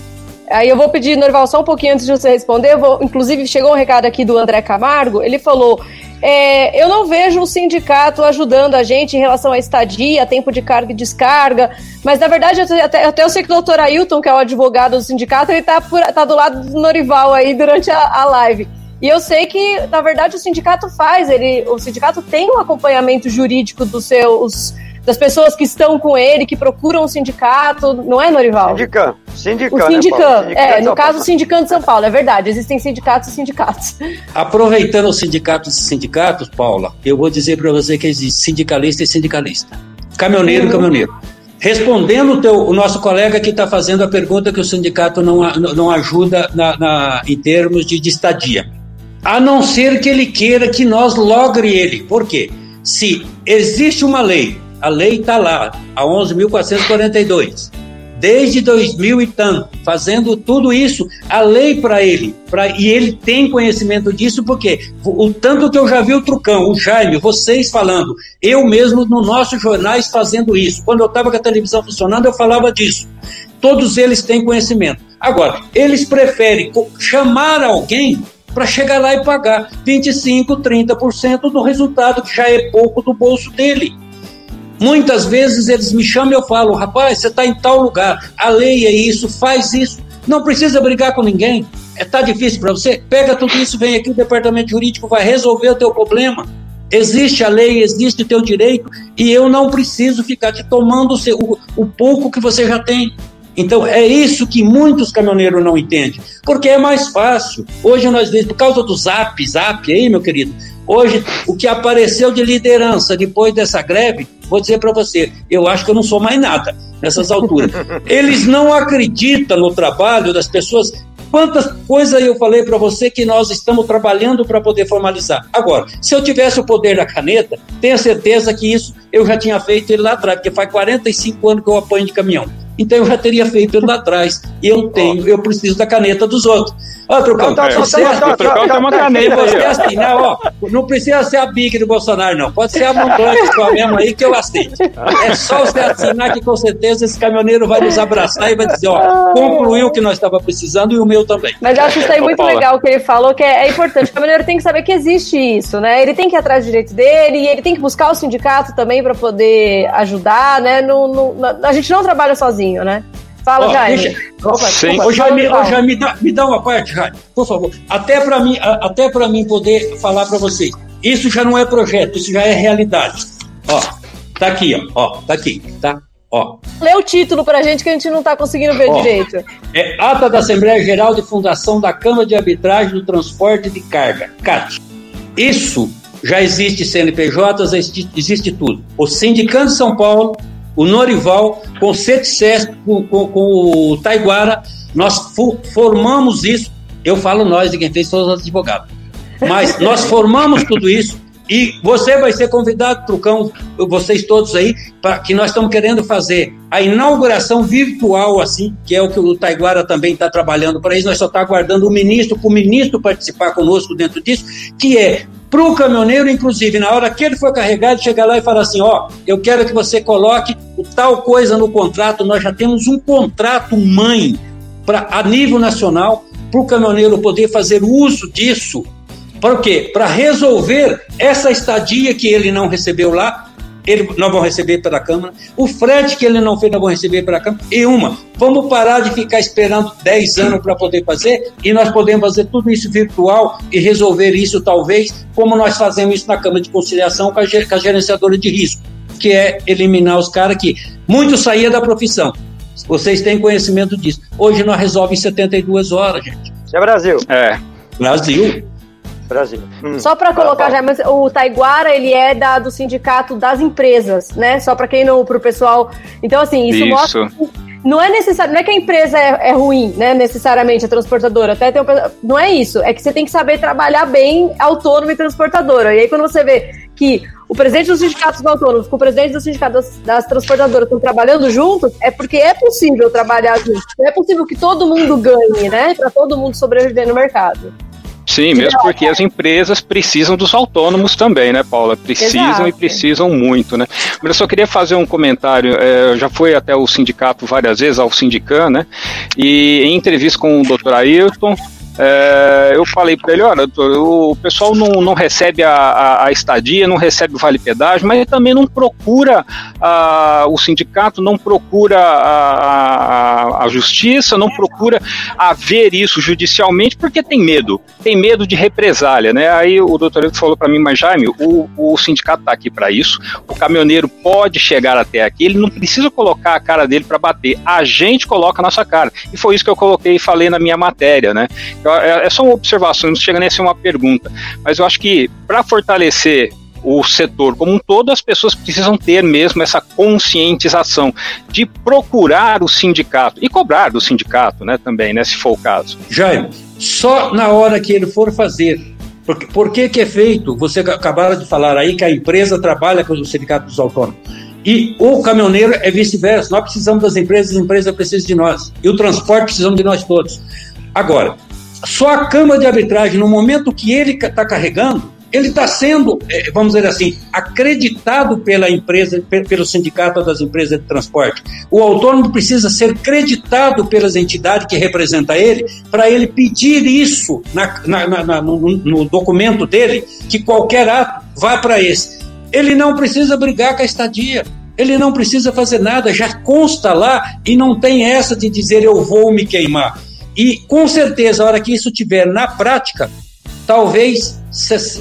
Aí eu vou pedir, Norval, só um pouquinho antes de você responder. Vou, inclusive, chegou um recado aqui do André Camargo. Ele falou: é, Eu não vejo o sindicato ajudando a gente em relação à estadia, tempo de carga e descarga. Mas, na verdade, até, até eu sei que o doutor Ailton, que é o advogado do sindicato, ele tá, por, tá do lado do Norival aí durante a, a live. E eu sei que, na verdade, o sindicato faz, ele, o sindicato tem um acompanhamento jurídico dos seus das pessoas que estão com ele, que procuram o sindicato, não é, Norival? Sindican, Sindican. O Sindican, né, é, no caso o Sindicato de São Paulo, é verdade, existem sindicatos e sindicatos. Aproveitando os sindicatos e sindicatos, Paula, eu vou dizer para você que existe sindicalista e sindicalista. Caminhoneiro e uhum. caminhoneiro. Respondendo o, teu, o nosso colega que está fazendo a pergunta que o sindicato não, não ajuda na, na, em termos de, de estadia. A não ser que ele queira que nós logre ele. Por quê? Se existe uma lei, a lei está lá, a 11.442, desde 2000 e tanto, fazendo tudo isso, a lei para ele, pra, e ele tem conhecimento disso, porque o tanto que eu já vi o Trucão, o Jaime, vocês falando, eu mesmo nos nossos jornais fazendo isso. Quando eu estava com a televisão funcionando, eu falava disso. Todos eles têm conhecimento. Agora, eles preferem chamar alguém para chegar lá e pagar 25, 30% do resultado, que já é pouco do bolso dele. Muitas vezes eles me chamam e eu falo, rapaz, você está em tal lugar, a lei é isso, faz isso, não precisa brigar com ninguém. É tá difícil para você? Pega tudo isso, vem aqui, o departamento jurídico vai resolver o teu problema. Existe a lei, existe o teu direito, e eu não preciso ficar te tomando o, seu, o, o pouco que você já tem. Então é isso que muitos caminhoneiros não entendem, porque é mais fácil. Hoje nós vemos, por causa do zap, zap aí, meu querido, hoje o que apareceu de liderança depois dessa greve vou dizer para você, eu acho que eu não sou mais nada nessas alturas. Eles não acreditam no trabalho das pessoas. Quantas coisas eu falei para você que nós estamos trabalhando para poder formalizar. Agora, se eu tivesse o poder da caneta, tenha certeza que isso eu já tinha feito ele lá atrás, porque faz 45 anos que eu apanho de caminhão. Então eu já teria feito ele lá atrás. E eu tenho, eu preciso da caneta dos outros. Ó, Trucão, tá, tá, você tá, tá, tá, uma caneta você aí, assim, né, ó, não precisa ser a Big do Bolsonaro, não. Pode ser a Montante só mesmo aí que eu aceito. É só você assinar que com certeza esse caminhoneiro vai nos abraçar e vai dizer, ó, concluiu o que nós estava precisando e o meu também. Mas eu acho isso aí muito legal o que ele falou, que é, é, importante. O caminhoneiro tem que saber que existe isso, né? Ele tem que ir atrás do direito dele e ele tem que buscar o sindicato também para poder ajudar, né? No, no, a gente não trabalha sozinho, né? Fala, oh, Jaime. Deixa... Opa, Sim. Ô, Jaime, ô, Jaime me, dá, me dá uma parte, Jaime, por favor. Até para mim, até para mim poder falar para vocês. Isso já não é projeto, isso já é realidade. Ó, tá aqui, ó, ó, tá aqui, tá? Ó. Lê o título pra gente que a gente não tá conseguindo ver ó, direito. É Ata da Assembleia Geral de Fundação da Câmara de Arbitragem do Transporte de Carga, CAT. Isso já existe CNPJ, existe, existe tudo. O Sindicato de São Paulo o Norival, com o CETSES, com, com, com, o Taiguara, nós formamos isso. Eu falo nós, de quem fez todos os advogados. Mas nós formamos tudo isso e você vai ser convidado, Trucão, vocês todos aí, para que nós estamos querendo fazer a inauguração virtual, assim, que é o que o Taiguara também está trabalhando para isso. Nós só estamos tá aguardando o ministro, para o ministro participar conosco dentro disso, que é para o caminhoneiro, inclusive, na hora que ele for carregado, chegar lá e falar assim: ó, eu quero que você coloque tal coisa no contrato. Nós já temos um contrato mãe para a nível nacional para o caminhoneiro poder fazer uso disso. Para o quê? Para resolver essa estadia que ele não recebeu lá ele, nós vamos receber pela Câmara. O frete que ele não fez, nós vamos receber pela Câmara. E uma, vamos parar de ficar esperando 10 anos para poder fazer e nós podemos fazer tudo isso virtual e resolver isso, talvez, como nós fazemos isso na Câmara de Conciliação com a, com a gerenciadora de risco, que é eliminar os caras que muitos saíam da profissão. Vocês têm conhecimento disso. Hoje nós resolvemos em 72 horas, gente. Isso é Brasil. É. Brasil. Brasil. Hum. Só para colocar já, mas o Taiguara ele é da, do sindicato das empresas, né? Só para quem não, para o pessoal. Então assim isso, isso. mostra não é necessário, não é que a empresa é, é, ruim, né? Necessariamente a transportadora. Até tem um, não é isso. É que você tem que saber trabalhar bem autônomo e transportadora. E aí quando você vê que o presidente dos sindicatos autônomos com o presidente dos sindicatos das, das transportadoras estão trabalhando juntos, é porque é possível trabalhar juntos. É possível que todo mundo ganhe, né? Para todo mundo sobreviver no mercado. Sim, mesmo porque as empresas precisam dos autônomos também, né, Paula? Precisam Exato. e precisam muito, né? Mas eu só queria fazer um comentário. É, já fui até o sindicato várias vezes, ao Sindican, né? E em entrevista com o Dr. Ayrton, é, eu falei para ele, olha, o pessoal não, não recebe a, a, a, estadia, não recebe o vale pedágio, mas também não procura a, o sindicato, não procura a, a, justiça, não procura haver isso judicialmente, porque tem medo, tem medo de represália, né? Aí o doutor falou para mim, mas Jaime, o, o sindicato está aqui para isso, o caminhoneiro pode chegar até aqui, ele não precisa colocar a cara dele para bater, a gente coloca a nossa cara. E foi isso que eu coloquei e falei na minha matéria, né? É, é só uma observação, não chega nem a ser uma pergunta. Mas eu acho que para fortalecer o setor como um todo, as pessoas precisam ter mesmo essa conscientização de procurar o sindicato e cobrar do sindicato, né, também, né, se for o caso. Jaime, só na hora que ele for fazer. Porque, por que, que é feito? Você acabaram de falar aí que a empresa trabalha com o sindicato dos autônomos. E o caminhoneiro é vice-versa. Nós precisamos das empresas, as empresas precisam de nós. E o transporte precisamos de nós todos. Agora, só a Câmara de Arbitragem, no momento que ele está carregando, ele está sendo, é, vamos dizer assim, acreditado pela empresa, pelo sindicato das empresas de transporte. O autônomo precisa ser creditado pelas entidades que representam ele, para ele pedir isso na, na, na, no, no, documento dele, que qualquer ato vá para esse. Ele não precisa brigar com a estadia. Ele não precisa fazer nada, já consta lá e não tem essa de dizer eu vou me queimar. E com certeza, a hora que isso tiver na prática, talvez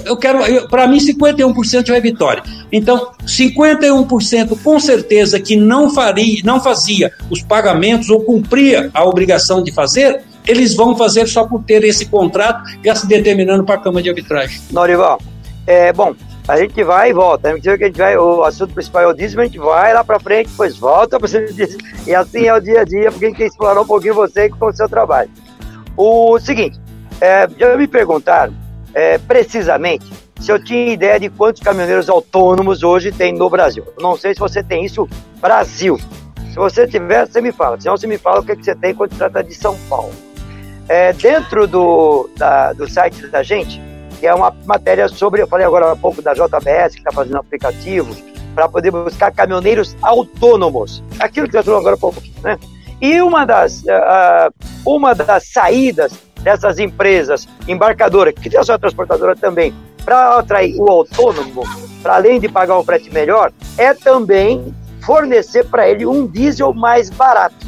eu quero, para mim 51% é vitória. Então, 51% com certeza que não faria, não fazia os pagamentos ou cumpria a obrigação de fazer, eles vão fazer só por ter esse contrato já se determinando para a Câmara de Arbitragem. Norival, é, bom, a gente vai e volta. A que a gente vai, o assunto principal é o dízimo, a gente vai lá para frente, depois volta para o dízimo. E assim é o dia a dia, porque a gente quer explorar um pouquinho você com o seu trabalho. O seguinte, é, já me perguntaram é, precisamente se eu tinha ideia de quantos caminhoneiros autônomos hoje tem no Brasil. não sei se você tem isso Brasil. Se você tiver, você me fala. Se não, você me fala o que, é que você tem quando se trata de São Paulo. É, dentro do, da, do site da gente, que é uma matéria sobre, eu falei agora há pouco da JBS, que está fazendo aplicativo, para poder buscar caminhoneiros autônomos. Aquilo que você falou agora há pouco, né? E uma das, uh, uma das saídas dessas empresas embarcadoras, que tem a sua transportadora também, para atrair o autônomo, para além de pagar um frete melhor, é também fornecer para ele um diesel mais barato.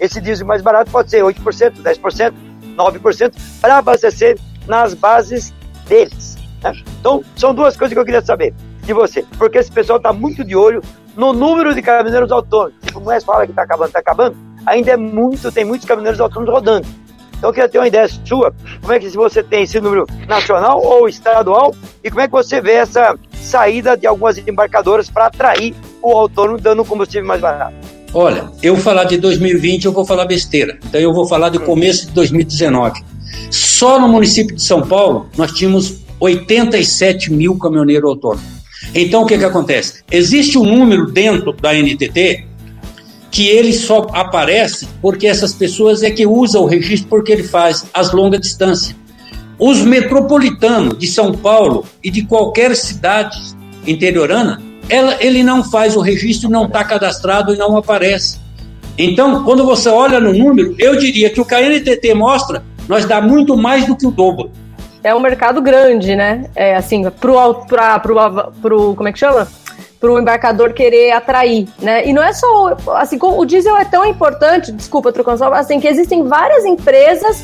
Esse diesel mais barato pode ser 8%, 10%, 9%, para abastecer nas bases deles. Né? Então, são duas coisas que eu queria saber de você, porque esse pessoal está muito de olho no número de caminhoneiros autônomos. Tipo, o Moés fala que está acabando, está acabando, ainda é muito, tem muitos caminhoneiros autônomos rodando. Então, eu queria ter uma ideia sua, como é que você tem esse número nacional ou estadual, e como é que você vê essa saída de algumas embarcadoras para atrair o autônomo dando combustível mais barato? Olha, eu falar de 2020 eu vou falar besteira. Então eu vou falar do começo de 2019. Só no município de São Paulo, nós tínhamos 87 mil caminhoneiros autônomos. Então, o que, que acontece? Existe um número dentro da NTT que ele só aparece porque essas pessoas é que usam o registro porque ele faz as longas distâncias. Os metropolitanos de São Paulo e de qualquer cidade interiorana, ela, ele não faz o registro, não está cadastrado e não aparece. Então, quando você olha no número, eu diria que o que a NTT mostra nós dá muito mais do que o dobro. É um mercado grande, né? É assim, pro, pra, pro, pro como é que chama? para o embarcador querer atrair, né? E não é só assim, o diesel é tão importante, desculpa, trocando só, assim, que existem várias empresas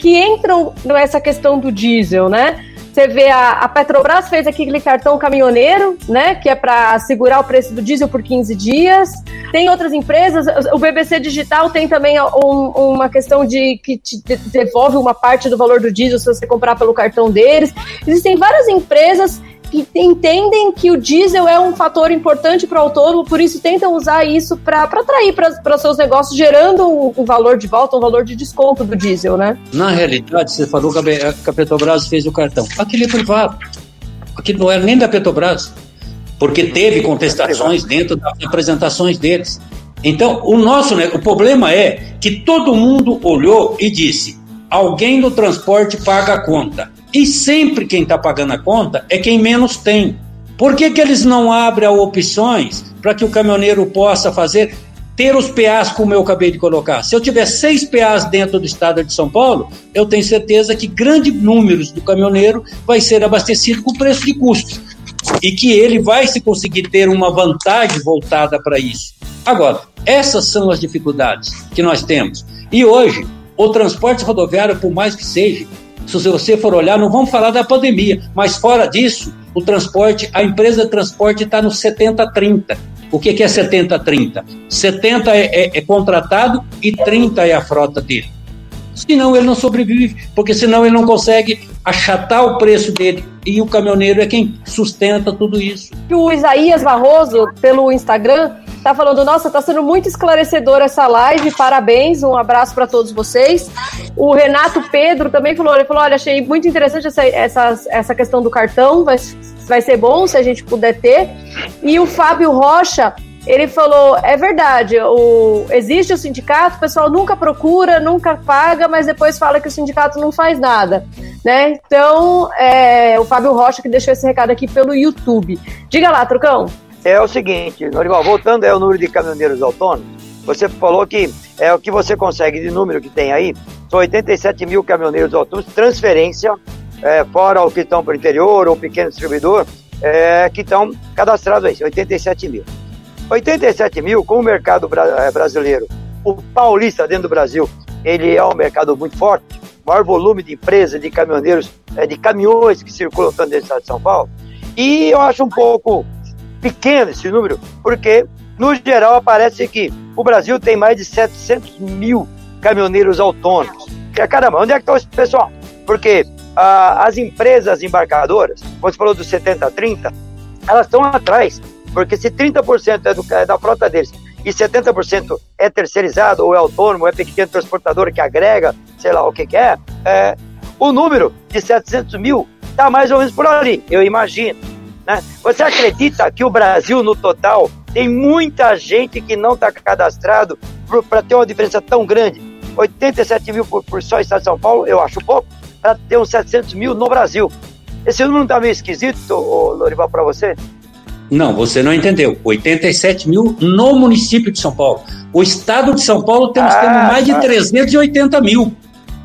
que entram nessa questão do diesel, né? Você vê a, a Petrobras fez aquele cartão caminhoneiro, né? Que é para segurar o preço do diesel por 15 dias. Tem outras empresas, o BBC Digital tem também um, uma questão de que te devolve uma parte do valor do diesel se você comprar pelo cartão deles. Existem várias empresas que entendem que o diesel é um fator importante para o autônomo, por isso tentam usar isso para atrair para seus negócios, gerando um, valor de volta, um valor de desconto do diesel, né? Na realidade, você falou que a Petrobras fez o cartão. Aquilo é privado. Aquilo não era nem da Petrobras, porque teve contestações dentro das apresentações deles. Então, o nosso o problema é que todo mundo olhou e disse: alguém do transporte paga a conta. E sempre quem está pagando a conta é quem menos tem. Por que, que eles não abrem opções para que o caminhoneiro possa fazer ter os PAs como eu acabei de colocar. Se eu tiver seis PAs dentro do estado de São Paulo, eu tenho certeza que grandes números do caminhoneiro vai ser abastecido com preço de custo e que ele vai se conseguir ter uma vantagem voltada para isso. Agora, essas são as dificuldades que nós temos. E hoje, o transporte rodoviário, por mais que seja, se você for olhar, não vamos falar da pandemia, mas fora disso, o transporte, a empresa de transporte está no 70-30. O que, que é 70-30? 70 é, é, é contratado e 30 é a frota dele. Senão ele não sobrevive, porque senão ele não consegue achatar o preço dele. E o caminhoneiro é quem sustenta tudo isso. O Isaías Barroso, pelo Instagram, tá falando: Nossa, tá sendo muito esclarecedora essa live, parabéns, um abraço para todos vocês. O Renato Pedro também falou: Ele falou, olha, achei muito interessante essa, essa, essa questão do cartão, vai, vai ser bom se a gente puder ter. E o Fábio Rocha ele falou: é verdade, o, existe o sindicato, o pessoal nunca procura, nunca paga, mas depois fala que o sindicato não faz nada. Né? Então, é, o Fábio Rocha que deixou esse recado aqui pelo YouTube. Diga lá, Trucão. É o seguinte, Norival, voltando ao número de caminhoneiros autônomos, você falou que é o que você consegue de número que tem aí, são 87 mil caminhoneiros autônomos, transferência, é, fora o que estão para o interior ou pequeno distribuidor, é, que estão cadastrados aí, 87 mil. 87 mil, com o mercado eh, brasileiro, o paulista dentro do Brasil, ele é um mercado muito forte, maior volume de empresas, de caminhoneiros, eh, de caminhões que circulam dentro do estado de São Paulo. E eu acho um pouco pequeno esse número, porque, no geral, aparece que o Brasil tem mais de 700 mil caminhoneiros autônomos. E, caramba, onde é que está esse pessoal? Porque ah, as empresas embarcadoras, você falou dos 70-30, elas estão atrás porque se 30% é, do, é da frota deles e 70% é terceirizado, ou é autônomo, é pequeno transportador que agrega, sei lá o que, que é, é, o número de 700 mil está mais ou menos por ali, eu imagino. Né? Você acredita que o Brasil, no total, tem muita gente que não está cadastrado para ter uma diferença tão grande? 87 mil por, por só Estado de São Paulo, eu acho pouco, para ter uns 700 mil no Brasil. Esse número não está meio esquisito, Lorival, para você? Não, você não entendeu. 87 mil no município de São Paulo. O estado de São Paulo temos, ah, temos mais de 380 mil.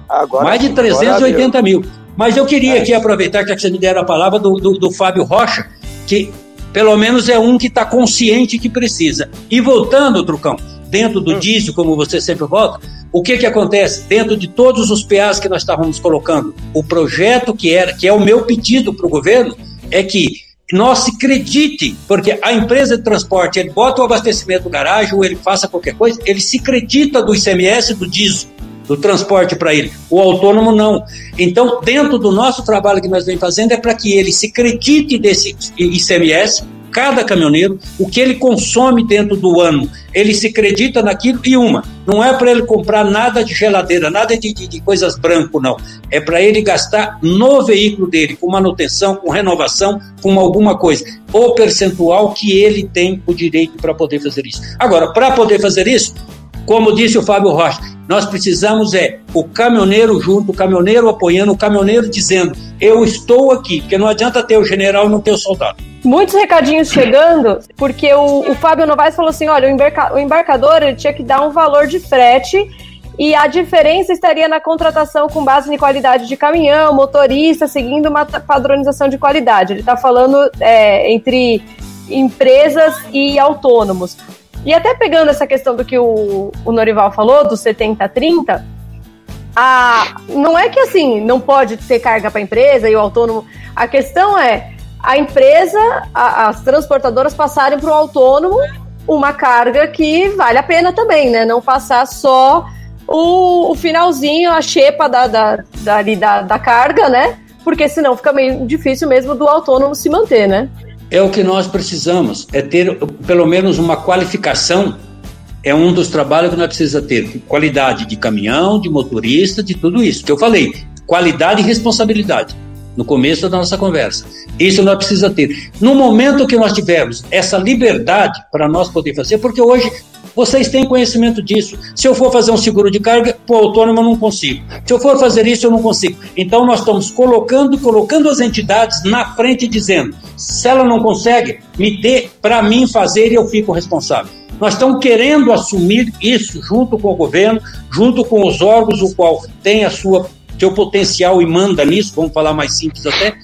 Agora, mais de 380 mil. Mas eu queria aqui aproveitar que você me deram a palavra do, do, do Fábio Rocha, que pelo menos é um que está consciente que precisa. E voltando, Trucão, dentro do hum. dízio, como você sempre volta, o que que acontece? Dentro de todos os PAs que nós estávamos colocando, o projeto que era, que é o meu pedido para o governo, é que nós se acredite, porque a empresa de transporte, ele bota o abastecimento no garagem ou ele faça qualquer coisa, ele se acredita do ICMS, do diesel, do transporte para ele. O autônomo não. Então, dentro do nosso trabalho que nós vem fazendo é para que ele se acredite desse ICMS, cada caminhoneiro, o que ele consome dentro do ano. Ele se acredita naquilo e uma, não é para ele comprar nada de geladeira, nada de, de, de coisas branco, não. É para ele gastar no veículo dele, com manutenção, com renovação, com alguma coisa. O percentual que ele tem o direito para poder fazer isso. Agora, para poder fazer isso, como disse o Fábio Rocha, nós precisamos é o caminhoneiro junto, o caminhoneiro apoiando, o caminhoneiro dizendo: eu estou aqui, porque não adianta ter o general e não ter o soldado. Muitos recadinhos chegando, porque o, o Fábio Novaes falou assim: olha, o, embarca, o embarcador ele tinha que dar um valor de frete e a diferença estaria na contratação com base em qualidade de caminhão, motorista, seguindo uma padronização de qualidade. Ele está falando é, entre empresas e autônomos. E até pegando essa questão do que o, o Norival falou, do 70-30, a, não é que assim, não pode ter carga para a empresa e o autônomo. A questão é a empresa, a, as transportadoras passarem para o autônomo uma carga que vale a pena também, né? Não passar só o, o finalzinho, a xepa da, da, da, da, da carga, né? Porque senão fica meio difícil mesmo do autônomo se manter, né? É o que nós precisamos, é ter pelo menos uma qualificação. É um dos trabalhos que nós precisamos ter. Qualidade de caminhão, de motorista, de tudo isso. Que eu falei, qualidade e responsabilidade no começo da nossa conversa. Isso nós precisamos ter. No momento que nós tivermos essa liberdade para nós poder fazer, porque hoje vocês têm conhecimento disso. Se eu for fazer um seguro de carga, o autônomo eu não consigo. Se eu for fazer isso, eu não consigo. Então nós estamos colocando, colocando as entidades na frente dizendo, se ela não consegue, me dê para mim fazer e eu fico responsável. Nós estamos querendo assumir isso junto com o governo, junto com os órgãos, o qual tem a sua seu potencial e manda nisso, vamos falar mais simples até,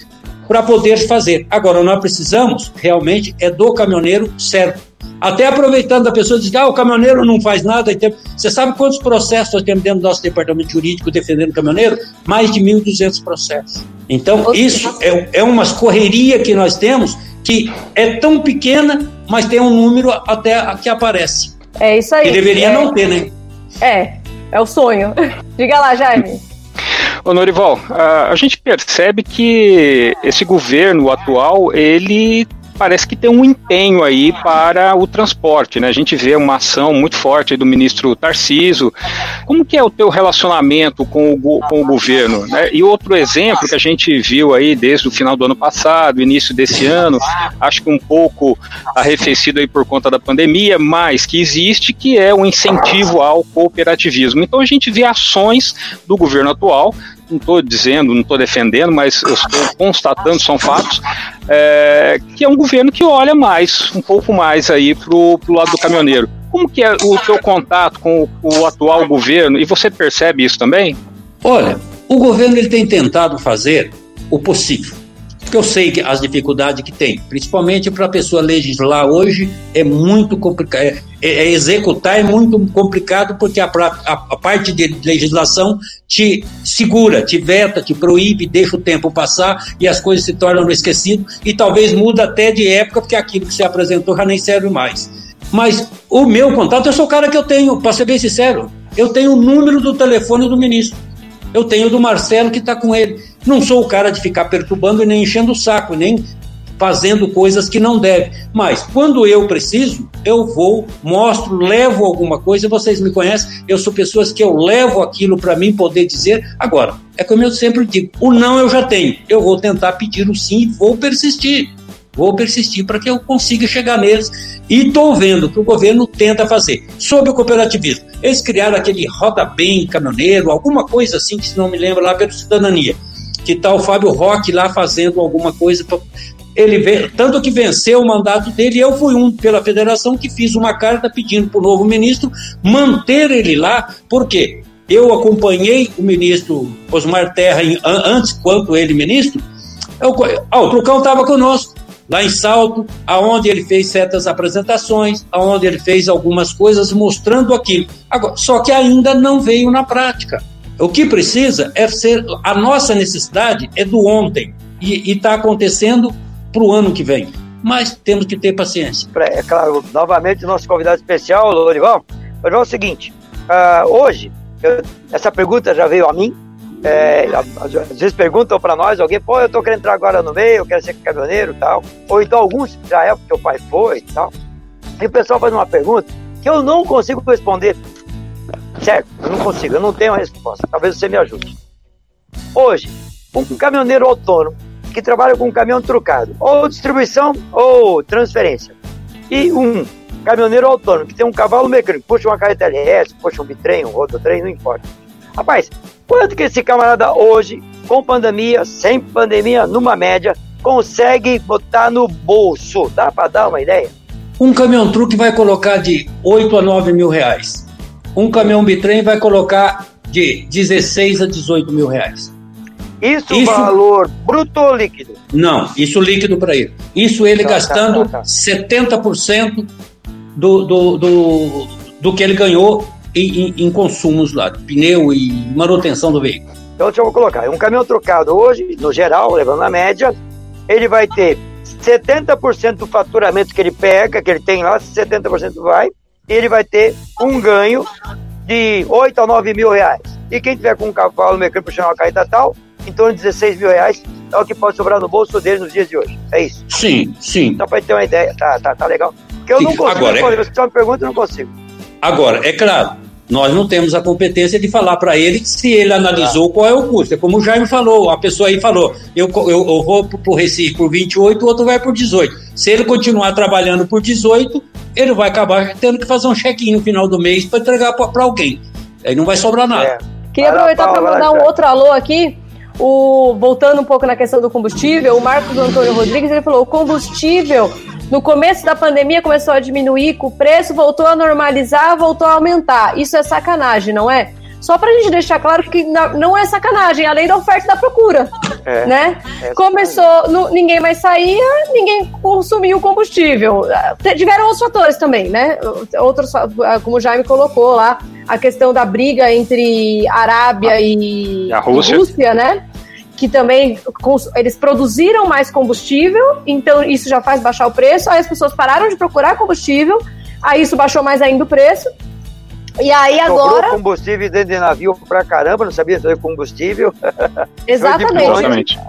para poder fazer. Agora, nós precisamos realmente é do caminhoneiro certo. Até aproveitando a pessoa diz, ah, o caminhoneiro não faz nada. Você sabe quantos processos nós temos dentro do nosso departamento jurídico defendendo o caminhoneiro? Mais de 1.200 processos. Então, isso é, é uma correria que nós temos que é tão pequena, mas tem um número até que aparece. É isso aí. Que deveria é, não ter, né? É, é o sonho. Diga lá, Jaime. Ô Norival, a, a gente percebe que esse governo atual, ele parece que tem um empenho aí para o transporte, né? A gente vê uma ação muito forte do ministro Tarciso. Como que é o teu relacionamento com o, com o governo? Né? E outro exemplo que a gente viu aí desde o final do ano passado, início desse ano, acho que um pouco arrefecido aí por conta da pandemia, mas que existe, que é o incentivo ao cooperativismo. Então a gente vê ações do governo atual não estou dizendo, não estou defendendo, mas eu estou constatando, são fatos, é, que é um governo que olha mais, um pouco mais aí para o lado do caminhoneiro. Como que é o teu contato com o, o atual governo? E você percebe isso também? Olha, o governo ele tem tentado fazer o possível porque eu sei que as dificuldades que tem, principalmente para a pessoa legislar hoje, é muito complicado. É, é, executar é muito complicado porque a, a, a, parte de legislação te segura, te veta, te proíbe, deixa o tempo passar e as coisas se tornam esquecidas e talvez muda até de época porque aquilo que se apresentou já nem serve mais. Mas o meu contato, eu sou o cara que eu tenho, para ser bem sincero, eu tenho o número do telefone do ministro. Eu tenho do Marcelo que está com ele. Não sou o cara de ficar perturbando e nem enchendo o saco, nem fazendo coisas que não deve. Mas quando eu preciso, eu vou, mostro, levo alguma coisa. Vocês me conhecem, eu sou pessoas que eu levo aquilo para mim poder dizer. Agora, é como eu sempre digo: o não eu já tenho. Eu vou tentar pedir o sim e vou persistir. Vou persistir para que eu consiga chegar neles. E estou vendo que o governo tenta fazer. Sobre o cooperativismo, eles criaram aquele Roda Bem Caminhoneiro, alguma coisa assim, que se não me lembro, lá pelo Cidadania. Que está o Fábio Roque lá fazendo alguma coisa. Pra... Ele tanto que venceu o mandato dele, eu fui um pela federação que fiz uma carta pedindo para o novo ministro manter ele lá, por quê? Eu acompanhei o ministro Osmar Terra em, antes, quanto ele ministro. Eu, ah, o Trucão estava conosco lá em Salto, aonde ele fez certas apresentações, aonde ele fez algumas coisas mostrando aquilo. Agora, só que ainda não veio na prática. O que precisa é ser a nossa necessidade é do ontem e está acontecendo para o ano que vem. Mas temos que ter paciência. É claro, novamente nosso convidado especial, Lorival. Lorival, é o seguinte: uh, hoje eu, essa pergunta já veio a mim é, às vezes perguntam para nós, alguém, pô, eu tô querendo entrar agora no meio, eu quero ser caminhoneiro tal. Ou então alguns já é porque o pai foi e tal. E o pessoal faz uma pergunta que eu não consigo responder. Certo? Eu não consigo, eu não tenho a resposta. Talvez você me ajude. Hoje, um caminhoneiro autônomo que trabalha com um caminhão trucado, ou distribuição ou transferência, e um caminhoneiro autônomo que tem um cavalo mecânico, puxa uma carreta LS, puxa um bitrem, um rodotrem, não importa. Rapaz, Quanto que esse camarada hoje, com pandemia, sem pandemia, numa média, consegue botar no bolso? Dá para dar uma ideia? Um caminhão truque vai colocar de 8 a 9 mil reais. Um caminhão bitrem vai colocar de 16 a 18 mil reais. Isso, isso valor bruto ou líquido? Não, isso líquido para ele. Isso ele tá, tá gastando tá, tá, tá. 70% do, do, do, do que ele ganhou em, em, consumos lá, pneu e manutenção do veículo. Então, deixa eu colocar. Um caminhão trocado hoje, no geral, levando a média, ele vai ter 70% do faturamento que ele pega, que ele tem lá, 70% vai, ele vai ter um ganho de 8 a 9 mil reais. E quem tiver com um cavalo mecânico puxando uma carreta tal, em torno de 16 mil reais é o que pode sobrar no bolso dele nos dias de hoje. É isso? Sim, sim. Só para ter uma ideia. Tá, tá, tá legal. Porque eu sim. não consigo Agora, responder. É... Você me pergunta, eu não consigo. Agora, é claro, nós não temos a competência de falar para ele se ele analisou qual é o custo. É como o Jaime falou, a pessoa aí falou: eu, eu, eu vou para o Recife por 28, o outro vai por 18. Se ele continuar trabalhando por 18, ele vai acabar tendo que fazer um check-in no final do mês para entregar para alguém. Aí não vai sobrar nada. É. Queria aproveitar para mandar um outro alô aqui. O, voltando um pouco na questão do combustível, o Marcos Antônio Rodrigues ele falou: o combustível No começo da pandemia começou a diminuir, o preço voltou a normalizar, voltou a aumentar. Isso é sacanagem, não é? Só para a gente deixar claro que não é sacanagem, além da oferta e da procura. É, né? É Começou, no, ninguém mais saía, ninguém consumia o combustível. Tiveram outros fatores também, né? Outros, como o Jaime colocou lá, a questão da briga entre Arábia e, a Rússia. e Rússia, né? que também eles produziram mais combustível, então isso já faz baixar o preço, aí as pessoas pararam de procurar combustível, aí isso baixou mais ainda o preço, e aí agora. Sobrou combustível dentro de navio pra caramba, não sabia fazer combustível. Exatamente.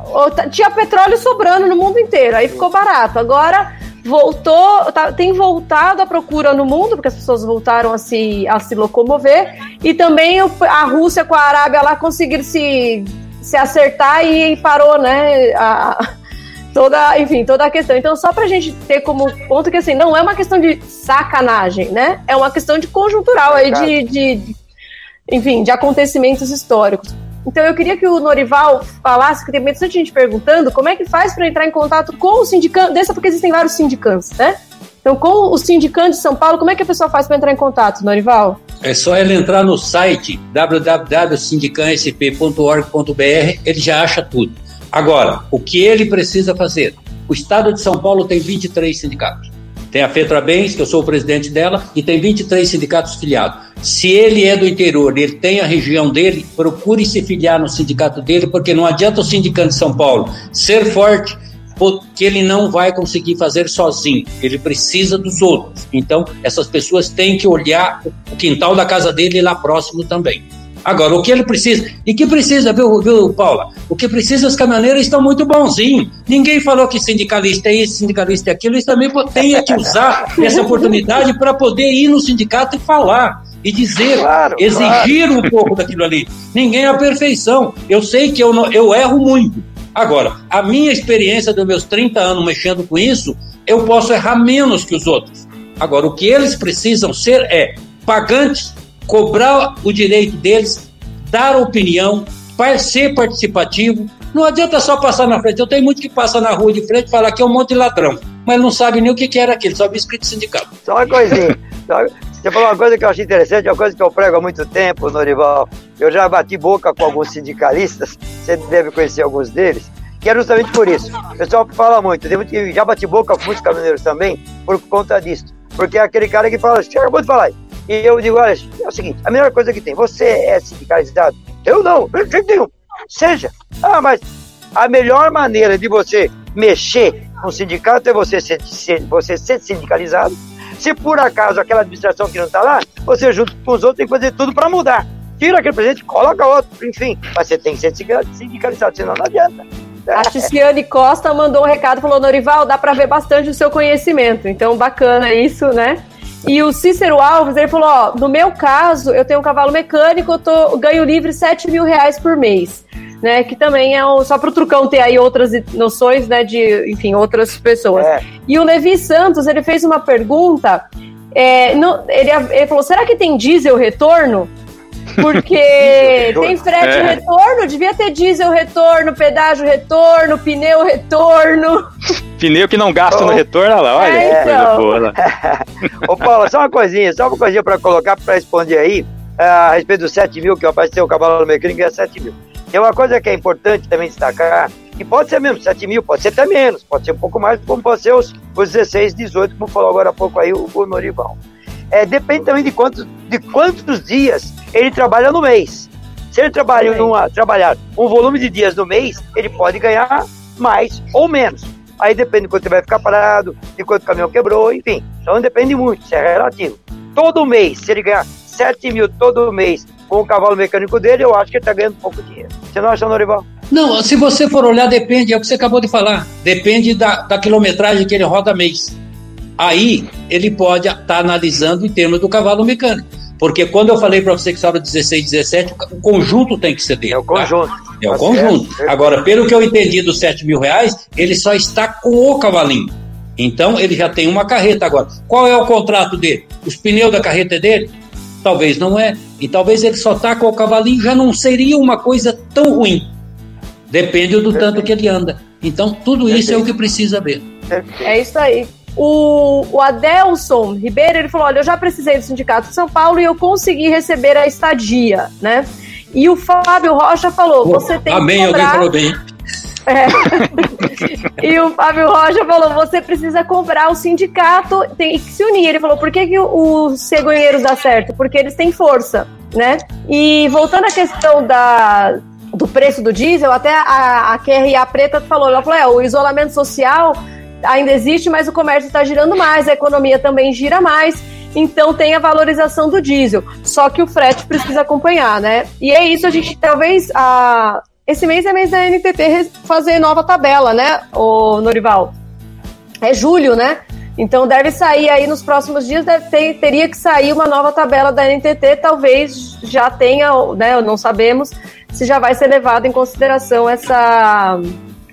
Tinha petróleo sobrando no mundo inteiro, aí ficou barato. Agora voltou, tá, tem voltado a procura no mundo, porque as pessoas voltaram a se, a se locomover, e também a Rússia com a Arábia lá conseguiram se, se acertar e parou, né? A, toda, enfim, toda a questão. Então, só pra gente ter como ponto que assim, não é uma questão de sacanagem, né? É uma questão de conjuntural aí, de, de, enfim, de acontecimentos históricos. Então, eu queria que o Norival falasse, que tem bastante gente perguntando, como é que faz para entrar em contato com o sindicato, dessa porque existem vários sindicantes, né? Então, com o sindicante de São Paulo, como é que a pessoa faz para entrar em contato, Norival? É só ele entrar no site www.sindicansp.org.br, ele já acha tudo. Agora, o que ele precisa fazer? O Estado de São Paulo tem 23 sindicatos. Tem a Fetrabens, que eu sou o presidente dela, e tem 23 sindicatos filiados. Se ele é do interior, ele tem a região dele, procure se filiar no sindicato dele, porque não adianta o sindicato de São Paulo ser forte, porque ele não vai conseguir fazer sozinho. Ele precisa dos outros. Então, essas pessoas têm que olhar o quintal da casa dele lá próximo também. Agora, o que ele precisa, e que precisa, viu, viu, Paula? O que precisa, os caminhoneiros estão muito bonzinhos. Ninguém falou que sindicalista é isso, sindicalista é aquilo, eles também têm que usar essa oportunidade para poder ir no sindicato e falar e dizer, claro, exigir claro. um pouco daquilo ali. Ninguém é a perfeição. Eu sei que eu, não, eu erro muito. Agora, a minha experiência dos meus 30 anos mexendo com isso, eu posso errar menos que os outros. Agora, o que eles precisam ser é pagantes cobrar o direito deles, dar opinião, ser participativo. Não adianta só passar na frente. Eu tenho muito que passar na rua de frente e falar que é um monte de ladrão, mas não sabe nem o que, era aquilo, só viu escrito sindicato. Só uma coisinha. Você falou uma coisa que eu achei interessante, uma coisa que eu prego há muito tempo, Norival. Eu já bati boca com alguns sindicalistas, você deve conhecer alguns deles, que é justamente por isso. O pessoal fala muito, já bati boca com muitos caminhoneiros também, por conta disso. Porque é aquele cara que fala, você acabou de falar, e eu digo, olha, é o seguinte, a melhor coisa que tem, você é sindicalizado? Eu não, eu tenho. Seja. Ah, mas a melhor maneira de você mexer com o sindicato é você ser, ser, você ser sindicalizado. Se por acaso aquela administração que não está lá, você junto com os outros tem que fazer tudo para mudar. Tira aquele presidente, coloca outro, enfim. Mas você tem que ser sindicalizado, senão não adianta. A Cristiane Costa mandou um recado, falou, Norival, dá para ver bastante o seu conhecimento. Então, bacana isso, né? E o Cícero Alves, ele falou: ó, no meu caso, eu tenho um cavalo mecânico, eu tô, ganho livre 7 mil reais por mês. Né, que também é um, só para o Trucão ter aí outras noções, né, de, enfim, outras pessoas. É. E o Levi Santos, ele fez uma pergunta, é, no, ele, ele falou, será que tem diesel retorno? Porque tem frete é. retorno, devia ter diesel retorno, pedágio retorno, pneu retorno. Pneu que não gasta oh. no retorno, olha lá, olha. É, então. boa, Ô, Paulo, só uma coisinha, só uma coisinha para colocar, para responder aí, a respeito dos 7 mil, que apareceu o cavalo mecânico, é 7 mil. Tem uma coisa que é importante também destacar, que pode ser mesmo 7 mil, pode ser até menos, pode ser um pouco mais, como pode ser os, os 16, 18, como falou agora há pouco aí o, o Norival. É, depende também de quantos, de quantos dias ele trabalha no mês. Se ele trabalha numa, trabalhar um volume de dias no mês, ele pode ganhar mais ou menos. Aí depende de quanto ele vai ficar parado, de quanto o caminhão quebrou, enfim. Então depende muito, isso é relativo. Todo mês, se ele ganhar 7 mil todo mês com o cavalo mecânico dele, eu acho que ele está ganhando pouco dinheiro. Você não acha, Norival? Não, se você for olhar, depende, é o que você acabou de falar. Depende da, da quilometragem que ele roda mês. Aí ele pode estar tá analisando em termos do cavalo mecânico. Porque quando eu falei para você que sobra 16, 17, o conjunto tem que ser dele. É o conjunto. Tá? É o tá conjunto. Certo. Agora, pelo que eu entendi dos 7 mil reais, ele só está com o cavalinho. Então, ele já tem uma carreta agora. Qual é o contrato dele? Os pneus da carreta é dele? Talvez não é. E talvez ele só está com o cavalinho, já não seria uma coisa tão ruim. Depende do tanto que ele anda. Então, tudo isso é o que precisa ver. É isso aí. O, o Adelson Ribeiro, ele falou, olha, eu já precisei do Sindicato de São Paulo e eu consegui receber a estadia, né? E o Fábio Rocha falou, você tem amém, que cobrar... alguém falou bem. É. e o Fábio Rocha falou: você precisa comprar o sindicato, tem que se unir. Ele falou: por que, que os cegonheiros dá certo? Porque eles têm força, né? E voltando à questão da, do preço do diesel, até a, a QRA Preta falou: ela falou, é, o isolamento social ainda existe, mas o comércio está girando mais, a economia também gira mais. Então tem a valorização do diesel. Só que o frete precisa acompanhar, né? E é isso, a gente talvez. A, esse mês é mês da NTT fazer nova tabela, né, o Norival? É julho, né? Então deve sair aí nos próximos dias, deve ter, teria que sair uma nova tabela da NTT, talvez já tenha, né, não sabemos se já vai ser levado em consideração essa,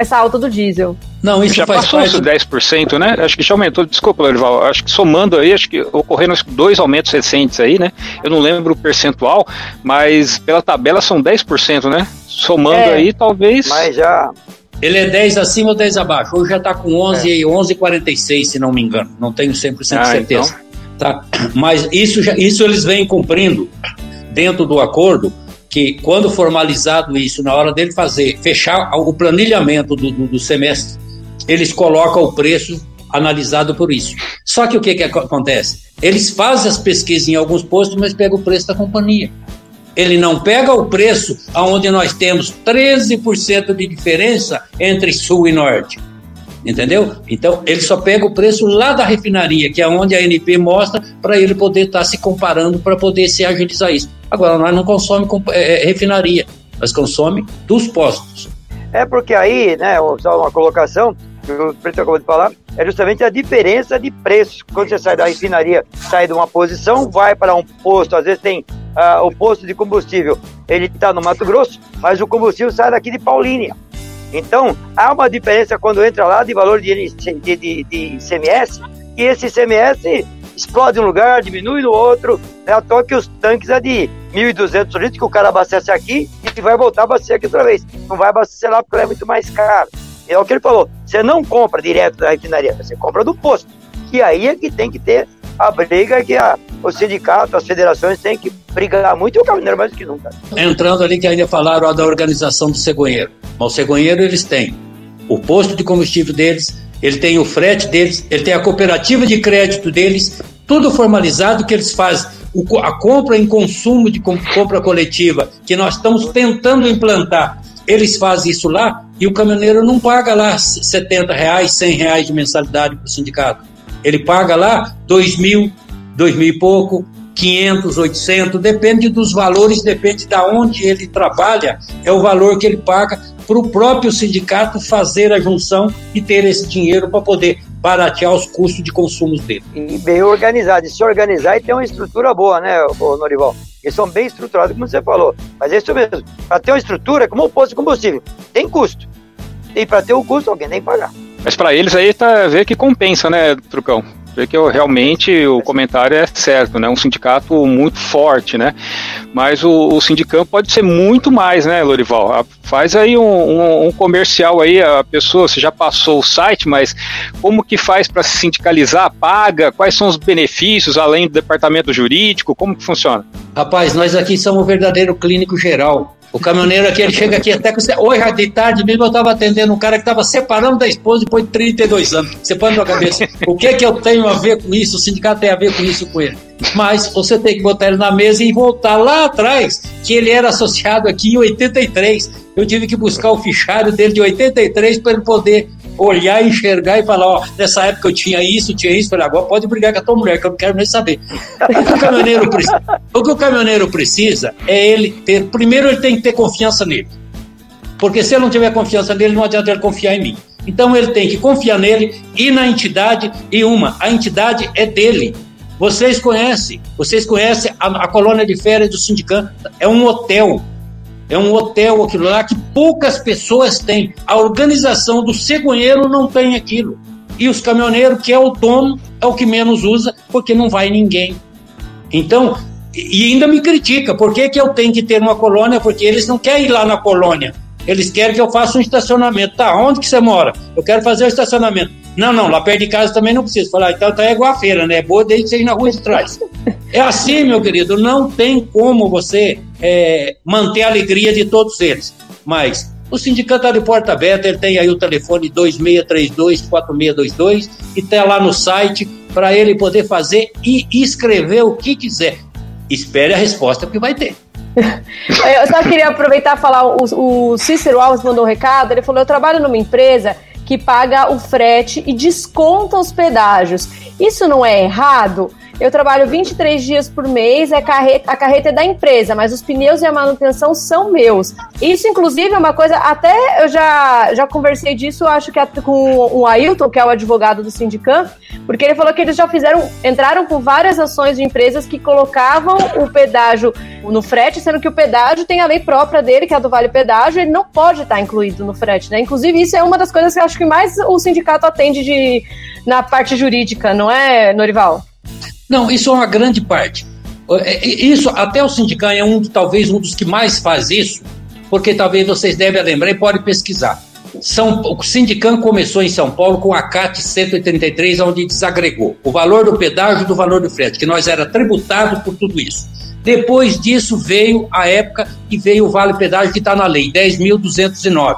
essa alta do diesel. Não, isso já faz passou parte... os 10%, né? Acho que já aumentou. Desculpa, Lorival. Acho que somando aí, acho que ocorreram dois aumentos recentes aí, né? Eu não lembro o percentual, mas pela tabela são 10%, né? Somando é, aí, talvez. Mas já. Ele é 10 acima ou 10 abaixo. Hoje já está com 11 é. 11,46, se não me engano. Não tenho 100% de ah, certeza. Então. Tá? Mas isso, já, isso eles vêm cumprindo dentro do acordo que quando formalizado isso, na hora dele fazer, fechar o planilhamento do, do, do semestre, eles colocam o preço analisado por isso. Só que o que, que acontece? Eles fazem as pesquisas em alguns postos, mas pegam o preço da companhia. Ele não pega o preço onde nós temos 13% de diferença entre sul e norte. Entendeu? Então, ele só pega o preço lá da refinaria, que é onde a ANP mostra, para ele poder estar tá se comparando, para poder se agilizar isso. Agora, nós não consomemos é, é, refinaria, nós consomemos dos postos. É porque aí, né, só uma colocação, que o Preto acabou de falar, é justamente a diferença de preço. Quando você sai da refinaria, sai de uma posição, vai para um posto, às vezes tem uh, o posto de combustível, ele está no Mato Grosso, mas o combustível sai daqui de Paulínia. Então, há uma diferença quando entra lá de valor de, de, de, de ICMS, e esse ICMS explode um lugar, diminui no outro, né? À toa que os tanques é de 1.200 litros que o cara abastece aqui e vai voltar a abastecer aqui outra vez. Não vai abastecer lá porque é muito mais caro. É o que ele falou, você não compra direto da refinaria, você compra do posto. E aí é que tem que ter a briga que a, o sindicato, as federações têm que brigar muito e o caminhoneiro mais do que nunca. Entrando ali que ainda falaram ó, da organização do cegonheiro. Mas o cegonheiro eles têm o posto de combustível deles, ele tem o frete deles, ele tem a cooperativa de crédito deles, tudo formalizado que eles fazem. O, a compra em consumo de compra coletiva, que nós estamos tentando implantar, eles fazem isso lá e o caminhoneiro não paga lá 70 reais, 100 reais de mensalidade para o sindicato. Ele paga lá 2 mil, 2 mil e pouco, 500, 800, depende dos valores, depende de onde ele trabalha, é o valor que ele paga para o próprio sindicato fazer a junção e ter esse dinheiro para poder baratear os custos de consumo dele. E bem organizado, e se organizar e ter uma estrutura boa, né, Norival? Eles são bem estruturados, como você falou. Mas é isso mesmo. Para ter uma estrutura, como o posto de combustível, tem custo. E para ter o custo, alguém tem que pagar. Mas para eles aí tá ver que compensa, né, Trucão? Ver que eu, realmente o comentário é certo, né? Um sindicato muito forte, né? Mas o, o sindicato pode ser muito mais, né, Lorival? Faz aí um, um, um, comercial aí, a pessoa, você já passou o site, mas como que faz para se sindicalizar? Paga? Quais são os benefícios além do departamento jurídico? Como que funciona? Rapaz, nós aqui somos o verdadeiro clínico geral. O caminhoneiro aqui, ele chega aqui até com. Hoje, de tarde mesmo, eu estava atendendo um cara que estava separando da esposa depois de 32 anos. Você põe na cabeça. O que que eu tenho a ver com isso? O sindicato tem a ver com isso com ele. Mas você tem que botar ele na mesa e voltar lá atrás, que ele era associado aqui em 83. Eu tive que buscar o fichário dele de 83 para ele poder olhar, enxergar e falar, ó, nessa época eu tinha isso, tinha isso, falei, agora pode brigar com a tua mulher, que eu não quero nem saber. O que o caminhoneiro precisa, o que o caminhoneiro precisa é ele ter, primeiro ele tem que ter confiança nele. Porque se ele não tiver confiança nele, não adianta ele confiar em mim. Então ele tem que confiar nele e na entidade, e uma, a entidade é dele. Vocês conhecem, vocês conhecem a, a colônia de férias do sindicato, é um hotel. É um hotel aquilo lá que poucas pessoas têm. A organização do cegonheiro não tem aquilo. E os caminhoneiros, que é o dono, é o que menos usa, porque não vai ninguém. Então, e ainda me critica, por que, que eu tenho que ter uma colônia? Porque eles não querem ir lá na colônia. Eles querem que eu faça um estacionamento. Tá, onde que você mora? Eu quero fazer o estacionamento. Não, não, lá perto de casa também não precisa. Falar, então tá igual a feira, né? É boa desde que seja na rua de trás. É assim, meu querido, não tem como você é, manter a alegria de todos eles. Mas o sindicato está de porta aberta, ele tem aí o telefone 2632-4622 e está lá no site para ele poder fazer e escrever o que quiser. Espere a resposta que vai ter. Eu só queria aproveitar e falar, o, o Cícero Alves mandou um recado, ele falou, eu trabalho numa empresa que paga o frete e desconta os pedágios. Isso não é errado? Eu trabalho 23 dias por mês, é carreta, a carreta é da empresa, mas os pneus e a manutenção são meus. Isso, inclusive, é uma coisa, até eu já, já conversei disso, acho que com o Ailton, que é o advogado do Sindicam, porque ele falou que eles já fizeram, entraram com várias ações de empresas que colocavam o pedágio no frete, sendo que o pedágio tem a lei própria dele, que é a do Vale Pedágio, ele não pode estar incluído no frete, né? Inclusive, isso é uma das coisas que eu acho que mais o sindicato atende de, na parte jurídica, não é, Norival? Não, isso é uma grande parte. É, é, isso, até o sindicato é um, talvez um dos que mais faz isso, porque talvez vocês devem lembrar e podem pesquisar. São, o Sindicam começou em São Paulo com a CAT 133, onde desagregou o valor do pedágio do valor do frete, que nós era tributado por tudo isso. Depois disso veio a época e veio o vale pedágio que está na lei, 10.209,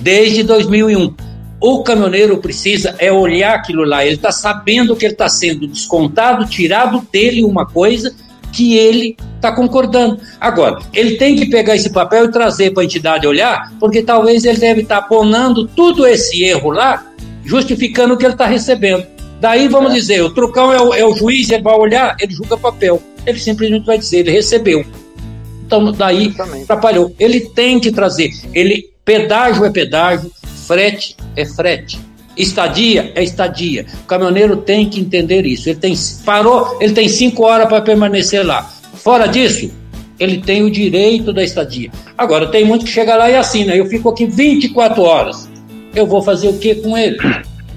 desde 2001 o caminhoneiro precisa é olhar aquilo lá, ele está sabendo que ele está sendo descontado, tirado dele uma coisa que ele está concordando. Agora, ele tem que pegar esse papel e trazer para a entidade olhar, porque talvez ele deve estar tá aponando tudo esse erro lá, justificando o que ele está recebendo. Daí vamos é. dizer, o trucão é o, é o juiz, ele vai olhar, ele julga papel. Ele simplesmente vai dizer, ele recebeu. Então, daí Exatamente. atrapalhou. Ele tem que trazer. Ele, pedágio é pedágio, Frete é frete. Estadia é estadia. O caminhoneiro tem que entender isso. Ele tem parou, ele tem cinco horas para permanecer lá. Fora disso, ele tem o direito da estadia. Agora, tem muito que chega lá e assina. Eu fico aqui 24 horas. Eu vou fazer o que com ele?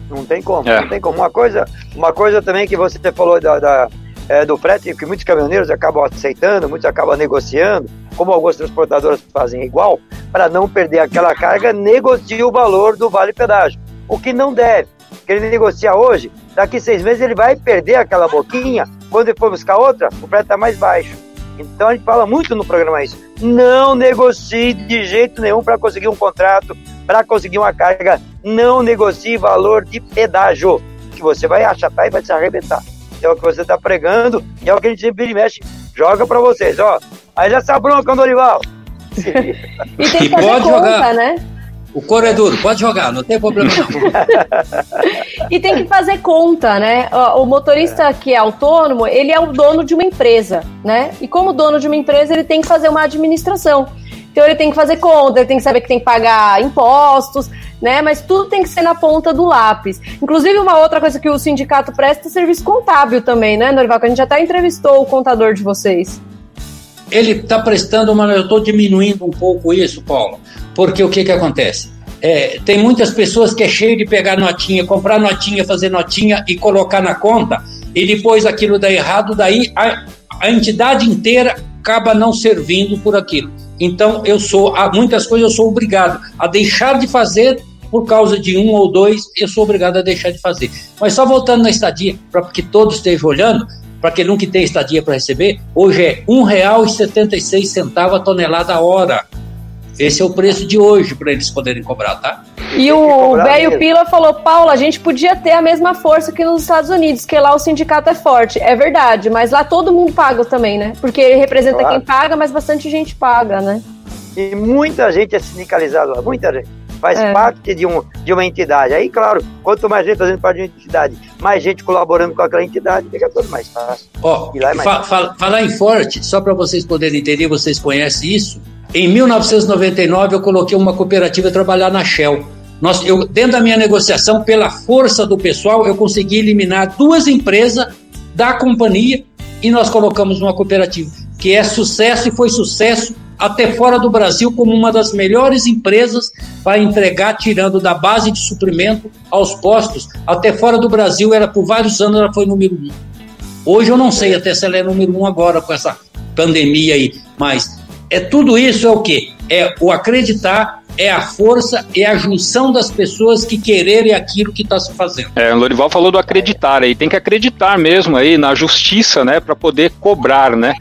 Não tem como, é. não tem como. Uma coisa, uma coisa também que você falou da, da é, do frete, que muitos caminhoneiros acabam aceitando, muitos acabam negociando, como algumas transportadoras fazem igual, para não perder aquela carga, negocia o valor do vale pedágio. O que não deve. Que ele negocia hoje, daqui seis meses ele vai perder aquela boquinha, quando ele for buscar outra, o frete está mais baixo. Então a gente fala muito no programa isso. Não negocie de jeito nenhum para conseguir um contrato, para conseguir uma carga. Não negocie valor de pedágio, que você vai achatar e vai se arrebentar é o que você está pregando e é o que a gente sempre mexe, joga para vocês, ó. Aí já essa bronca, Dorival. e tem que fazer conta, jogar. né? O coro é duro, pode jogar, não tem problema não. e tem que fazer conta, né? O motorista é. que é autônomo, ele é o dono de uma empresa, né? E como dono de uma empresa, ele tem que fazer uma administração. Então ele tem que fazer conta, ele tem que saber que tem que pagar impostos, né? Mas tudo tem que ser na ponta do lápis. Inclusive, uma outra coisa que o sindicato presta é serviço contábil também, né, Norival? Que a gente até entrevistou o contador de vocês. Ele está prestando, mas eu estou diminuindo um pouco isso, Paulo. Porque o que, que acontece? É, tem muitas pessoas que é cheio de pegar notinha, comprar notinha, fazer notinha e colocar na conta, e depois aquilo dá errado, daí a, a entidade inteira acaba não servindo por aquilo. Então, eu sou, há muitas coisas eu sou obrigado a deixar de fazer por causa de um ou dois, eu sou obrigado a deixar de fazer. Mas só voltando na estadia, para que todos estejam olhando, para quem nunca tem estadia para receber, hoje é R$ 1,76 a tonelada a hora. Esse é o preço de hoje para eles poderem cobrar, tá? E o velho Pila falou, Paulo, a gente podia ter a mesma força que nos Estados Unidos, que lá o sindicato é forte. É verdade, mas lá todo mundo paga também, né? Porque ele representa claro. quem paga, mas bastante gente paga, né? E muita gente é sindicalizada lá, muita gente. Faz é. parte de, um, de uma entidade. Aí, claro, quanto mais gente fazendo parte de uma entidade, mais gente colaborando com aquela entidade, fica tudo mais fácil. Ó, oh, é fa fa falar em forte, só para vocês poderem entender, vocês conhecem isso. Em 1999, eu coloquei uma cooperativa a trabalhar na Shell. Nós, eu, dentro da minha negociação, pela força do pessoal, eu consegui eliminar duas empresas da companhia e nós colocamos uma cooperativa, que é sucesso e foi sucesso até fora do Brasil como uma das melhores empresas para entregar, tirando da base de suprimento aos postos. Até fora do Brasil, era por vários anos, ela foi número um. Hoje eu não sei até se ela é número um agora com essa pandemia aí, mas é tudo isso é o que? É o acreditar é a força, é a junção das pessoas que quererem aquilo que está se fazendo. É, o Lorival falou do acreditar aí, tem que acreditar mesmo aí na justiça, né, para poder cobrar, né?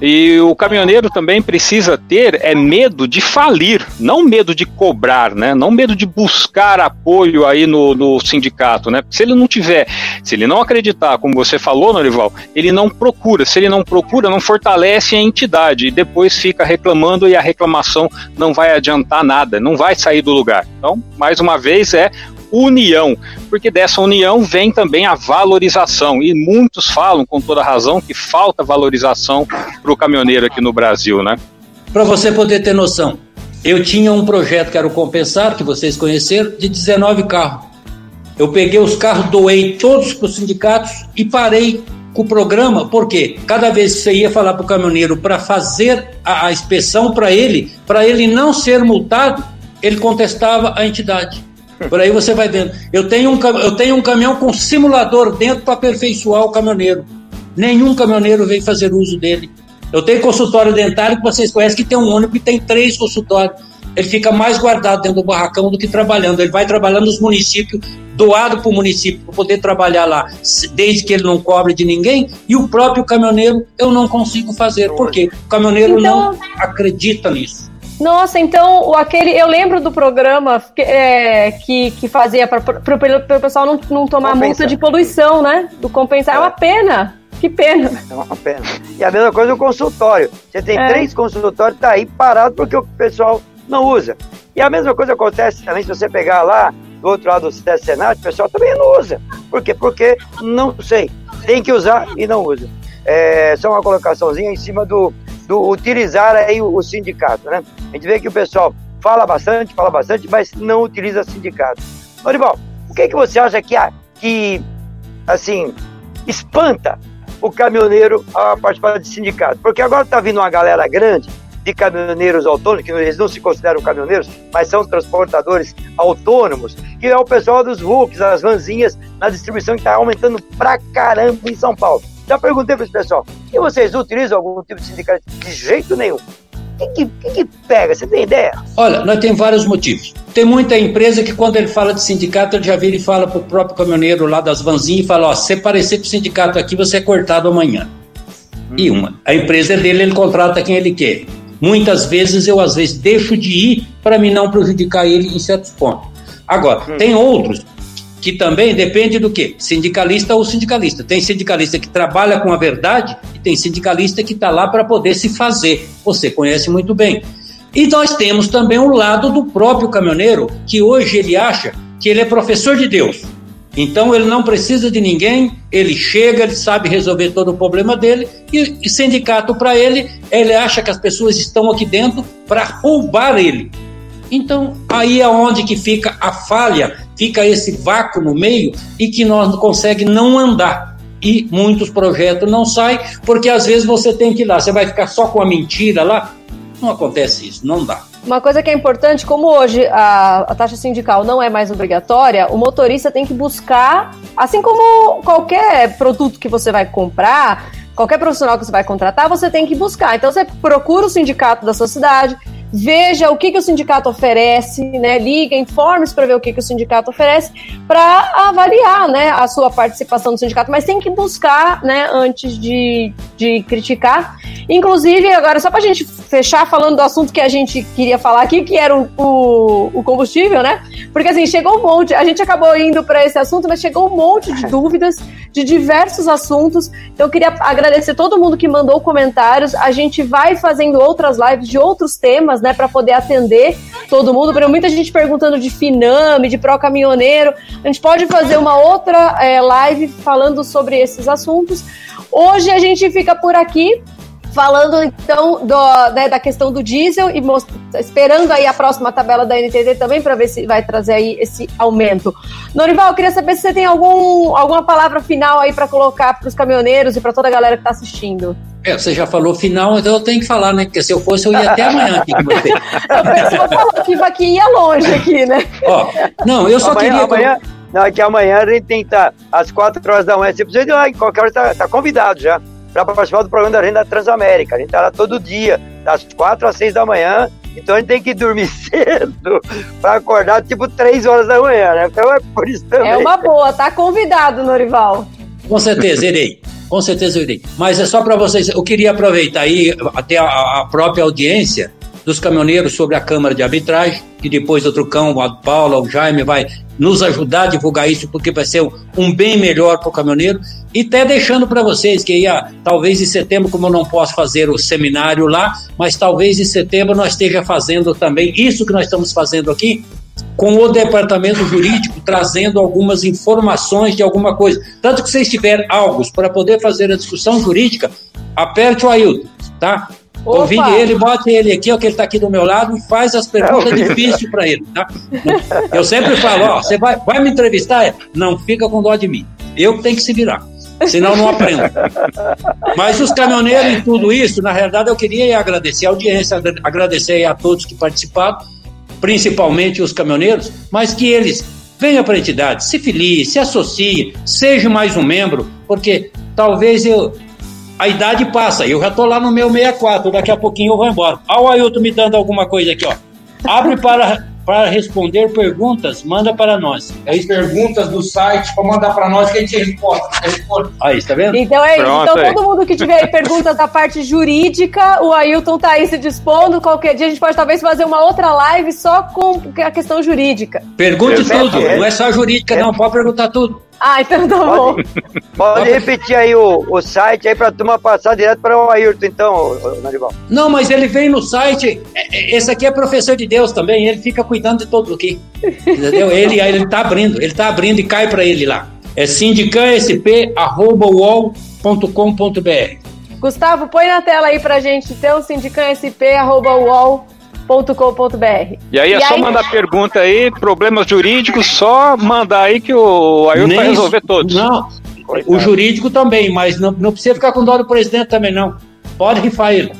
E o caminhoneiro também precisa ter é medo de falir, não medo de cobrar, né? Não medo de buscar apoio aí no, no sindicato, né? Se ele não tiver, se ele não acreditar, como você falou, Norival, ele não procura. Se ele não procura, não fortalece a entidade e depois fica reclamando e a reclamação não vai adiantar nada, não vai sair do lugar. Então, mais uma vez, é união, porque dessa união vem também a valorização. E muitos falam, com toda razão, que falta valorização para o caminhoneiro aqui no Brasil, né? Para você poder ter noção, eu tinha um projeto que era o Compensar, que vocês conheceram, de 19 carros. Eu peguei os carros, doei todos para os sindicatos e parei com o programa, porque cada vez que você ia falar para o caminhoneiro para fazer a, a inspeção para ele, para ele não ser multado, ele contestava a entidade. Por aí você vai vendo. Eu tenho um, eu tenho um caminhão com simulador dentro para aperfeiçoar o caminhoneiro. Nenhum caminhoneiro veio fazer uso dele. Eu tenho consultório dentário que vocês conhecem que tem um ônibus que tem três consultórios. Ele fica mais guardado dentro do barracão do que trabalhando. Ele vai trabalhando nos municípios, doado para o município para poder trabalhar lá, desde que ele não cobre de ninguém. E o próprio caminhoneiro eu não consigo fazer. Por quê? O caminhoneiro então... não acredita nisso. Nossa, então aquele. Eu lembro do programa que, é, que, que fazia para o pessoal não, não tomar Compensa. multa de poluição, né? Do compensar. É uma pena. Que pena. É uma pena. E a mesma coisa o consultório. Você tem é. três consultórios, tá aí parado porque o pessoal não usa. E a mesma coisa acontece também se você pegar lá do outro lado do Senado, o pessoal também não usa. Por quê? Porque não sei. Tem que usar e não usa. É só uma colocaçãozinha em cima do, do utilizar aí o, sindicato, né? A gente vê que o pessoal fala bastante, fala bastante, mas não utiliza sindicato. Norival, o que, é que você acha que, que assim, espanta o caminhoneiro a participar de sindicato? Porque agora está vindo uma galera grande de caminhoneiros autônomos, que eles não se consideram caminhoneiros, mas são transportadores autônomos, que é o pessoal dos VUCs, as vanzinhas na distribuição que está aumentando pra caramba em São Paulo. Já perguntei para esse pessoal, e vocês utilizam algum tipo de sindicato? De jeito nenhum. O que, que, que, pega? Você tem ideia? Olha, nós temos vários motivos. Tem muita empresa que, quando ele fala de sindicato, ele já vira e fala para o próprio caminhoneiro lá das vanzinhas e fala: Ó, se você parecer com o sindicato aqui, você é cortado amanhã. Hum. E uma. A empresa é dele, ele contrata quem ele quer. Muitas vezes eu, às vezes, deixo de ir para me não prejudicar ele em certos pontos. Agora, hum. tem outros que também depende do que? Sindicalista ou sindicalista. Tem sindicalista que trabalha com a verdade e tem sindicalista que está lá para poder se fazer. Você conhece muito bem. E nós temos também o lado do próprio caminhoneiro, que hoje ele acha que ele é professor de Deus. Então ele não precisa de ninguém, ele chega, ele sabe resolver todo o problema dele e, e sindicato para ele, ele acha que as pessoas estão aqui dentro para roubar ele. Então aí é onde que fica a falha fica esse vácuo no meio e que nós não consegue não andar. E muitos projetos não saem, porque às vezes você tem que ir lá, você vai ficar só com a mentira lá. Não acontece isso, não dá. Uma coisa que é importante, como hoje a, a, taxa sindical não é mais obrigatória, o motorista tem que buscar, assim como qualquer produto que você vai comprar, qualquer profissional que você vai contratar, você tem que buscar. Então você procura o sindicato da sua cidade, veja o que, que o sindicato oferece, né? Liga, informe-se para ver o que, que o sindicato oferece, para avaliar né, a sua participação no sindicato, mas tem que buscar né, antes de, de criticar. Inclusive, agora, só para a gente fechar falando do assunto que a gente queria falar aqui, que era o, o, o combustível, né? Porque assim, chegou um monte, a gente acabou indo para esse assunto, mas chegou um monte de dúvidas de diversos assuntos. Então, eu queria agradecer todo mundo que mandou comentários. A gente vai fazendo outras lives de outros temas né, para poder atender todo mundo. Porque muita gente perguntando de Finame, de Pro Caminhoneiro. A gente pode fazer uma outra é, live falando sobre esses assuntos. Hoje a gente fica por aqui falando então do, né, da questão do diesel e esperando aí a próxima tabela da NTT também para ver se vai trazer aí esse aumento. Norival, eu queria saber se você tem algum, alguma palavra final aí para colocar para os caminhoneiros e para toda a galera que está assistindo. É, você já falou final, então eu tenho que falar, né? Porque se eu fosse, eu ia até amanhã aqui com você. Eu falou que ia longe aqui, né? Ó, não, eu só amanhã, queria. Amanhã, não, é que amanhã a gente tem que estar às 4 horas da manhã. Se precisa ir lá, em qualquer hora está tá convidado já para participar do programa da Renda Transamérica. A gente está lá todo dia, das 4 às 6 da manhã, Então a gente tem que dormir cedo para acordar tipo 3 horas da manhã, né? Então é por isso também. É uma boa, tá convidado, Norival. Com certeza, irei. Com certeza eu irei. Mas é só para vocês, eu queria aproveitar aí até a, a, própria audiência dos caminhoneiros sobre a Câmara de Arbitragem, que depois o Trucão, a Paula, o Jaime vai nos ajudar a divulgar isso, porque vai ser um bem melhor para o caminhoneiro. E até deixando para vocês que ia, talvez em setembro, como eu não posso fazer o seminário lá, mas talvez em setembro nós esteja fazendo também isso que nós estamos fazendo aqui, com o departamento jurídico trazendo algumas informações de alguma coisa. Tanto que vocês tiverem algo para poder fazer a discussão jurídica, aperte o Ailton, tá? Opa. Convide ele, bote ele aqui, ó, que ele está aqui do meu lado, e faz as perguntas difíceis para ele, tá? Eu sempre falo, ó, você vai, vai me entrevistar? Não fica com dó de mim. Eu que tenho que se virar senão não aprendo. Mas os caminhoneiros e tudo isso, na realidade, eu queria agradecer a audiência, agradecer a todos que participaram, principalmente os caminhoneiros, mas que eles venham para a entidade, se filie, se associe, seja mais um membro, porque talvez eu. A idade passa, eu já estou lá no meu 64, daqui a pouquinho eu vou embora. Olha o Ailton me dando alguma coisa aqui, ó. Abre para para responder perguntas, manda para nós. As perguntas do site para mandar para nós que a gente responde. responde. Aí, está vendo? Então é isso. Então aí. todo mundo que tiver perguntas da parte jurídica, o Ailton tá aí se dispondo. Qualquer dia a gente pode talvez fazer uma outra live só com a questão jurídica. Pergunte tudo, não é só jurídica, não, pode perguntar tudo. Ah, então tá bom. Pode, repetir aí o, o site aí pra turma passar direto para o Ayrton, então, Narival. Não, mas ele vem no site. É, é, esse aqui é professor de Deus também, ele fica cuidando de tudo aqui. Entendeu? Ele, ele tá abrindo, ele tá abrindo e cai para ele lá. É sindicansp.com.br. Gustavo, põe na tela aí pra gente, então, sindicansp.com.br com.br E aí é e só aí... mandar pergunta aí, problemas jurídicos, só mandar aí que o Ailton vai resolver todos. Não, o jurídico também, mas não, não precisa ficar com dó do presidente também, não. Pode rifar ele.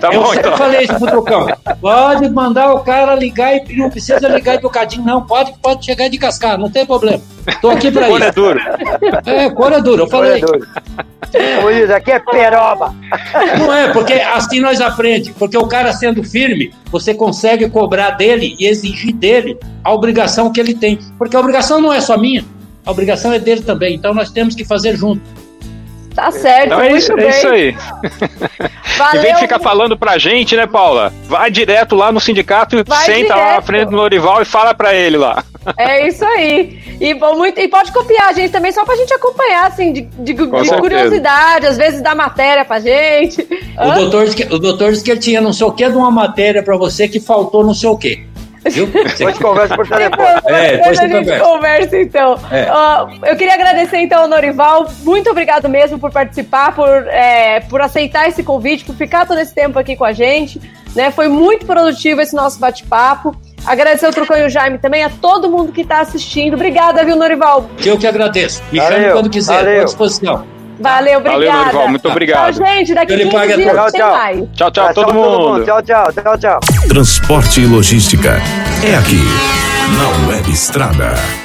Tá eu bom, sempre então. falei isso pro Trucão. Pode mandar o cara ligar e não precisa ligar educadinho, não. Pode, pode chegar de cascar, não tem problema. Tô aqui pra isso. Cor é duro. É, cor é duro, eu falei. Cor é duro. Luiz, aqui é peroba. Não é, porque assim nós aprendemos. Porque o cara sendo firme, você consegue cobrar dele e exigir dele a obrigação que ele tem. Porque a obrigação não é só minha, a obrigação é dele também. Então nós temos que fazer junto. Tá certo, então é isso, é isso aí. Valeu. Em vez de ficar falando pra gente, né, Paula? Vai direto lá no sindicato, Vai senta direto. lá na frente do Lorival e fala pra ele lá. É isso aí. E, muito, e pode copiar a gente também, só pra gente acompanhar, assim, de, de, de curiosidade, às vezes dá matéria pra gente. O doutor, o doutor disse que ele tinha não sei o que de uma matéria pra você que faltou não sei o que. Viu? Depois conversa por telefone. É, depois a gente conversa. conversa então. É. Uh, eu queria agradecer então ao Norival. Muito obrigado mesmo por participar, por, é, por aceitar esse convite, por ficar todo esse tempo aqui com a gente. Né? Foi muito produtivo esse nosso bate-papo. Agradecer o Trucão e o Jaime também, a todo mundo que está assistindo. Obrigada, viu, Norival? Eu que agradeço. Me valeu, chame quando quiser, à disposição. Valeu, obrigada. Valeu, Norival, muito obrigado. Tchau, gente. Daqui Ele 15 dias tchau, tem tchau. mais. Tchau, tchau, todo, mundo. todo mundo. Tchau, tchau, tchau, tchau. Transporte e logística é aqui, na Web Estrada.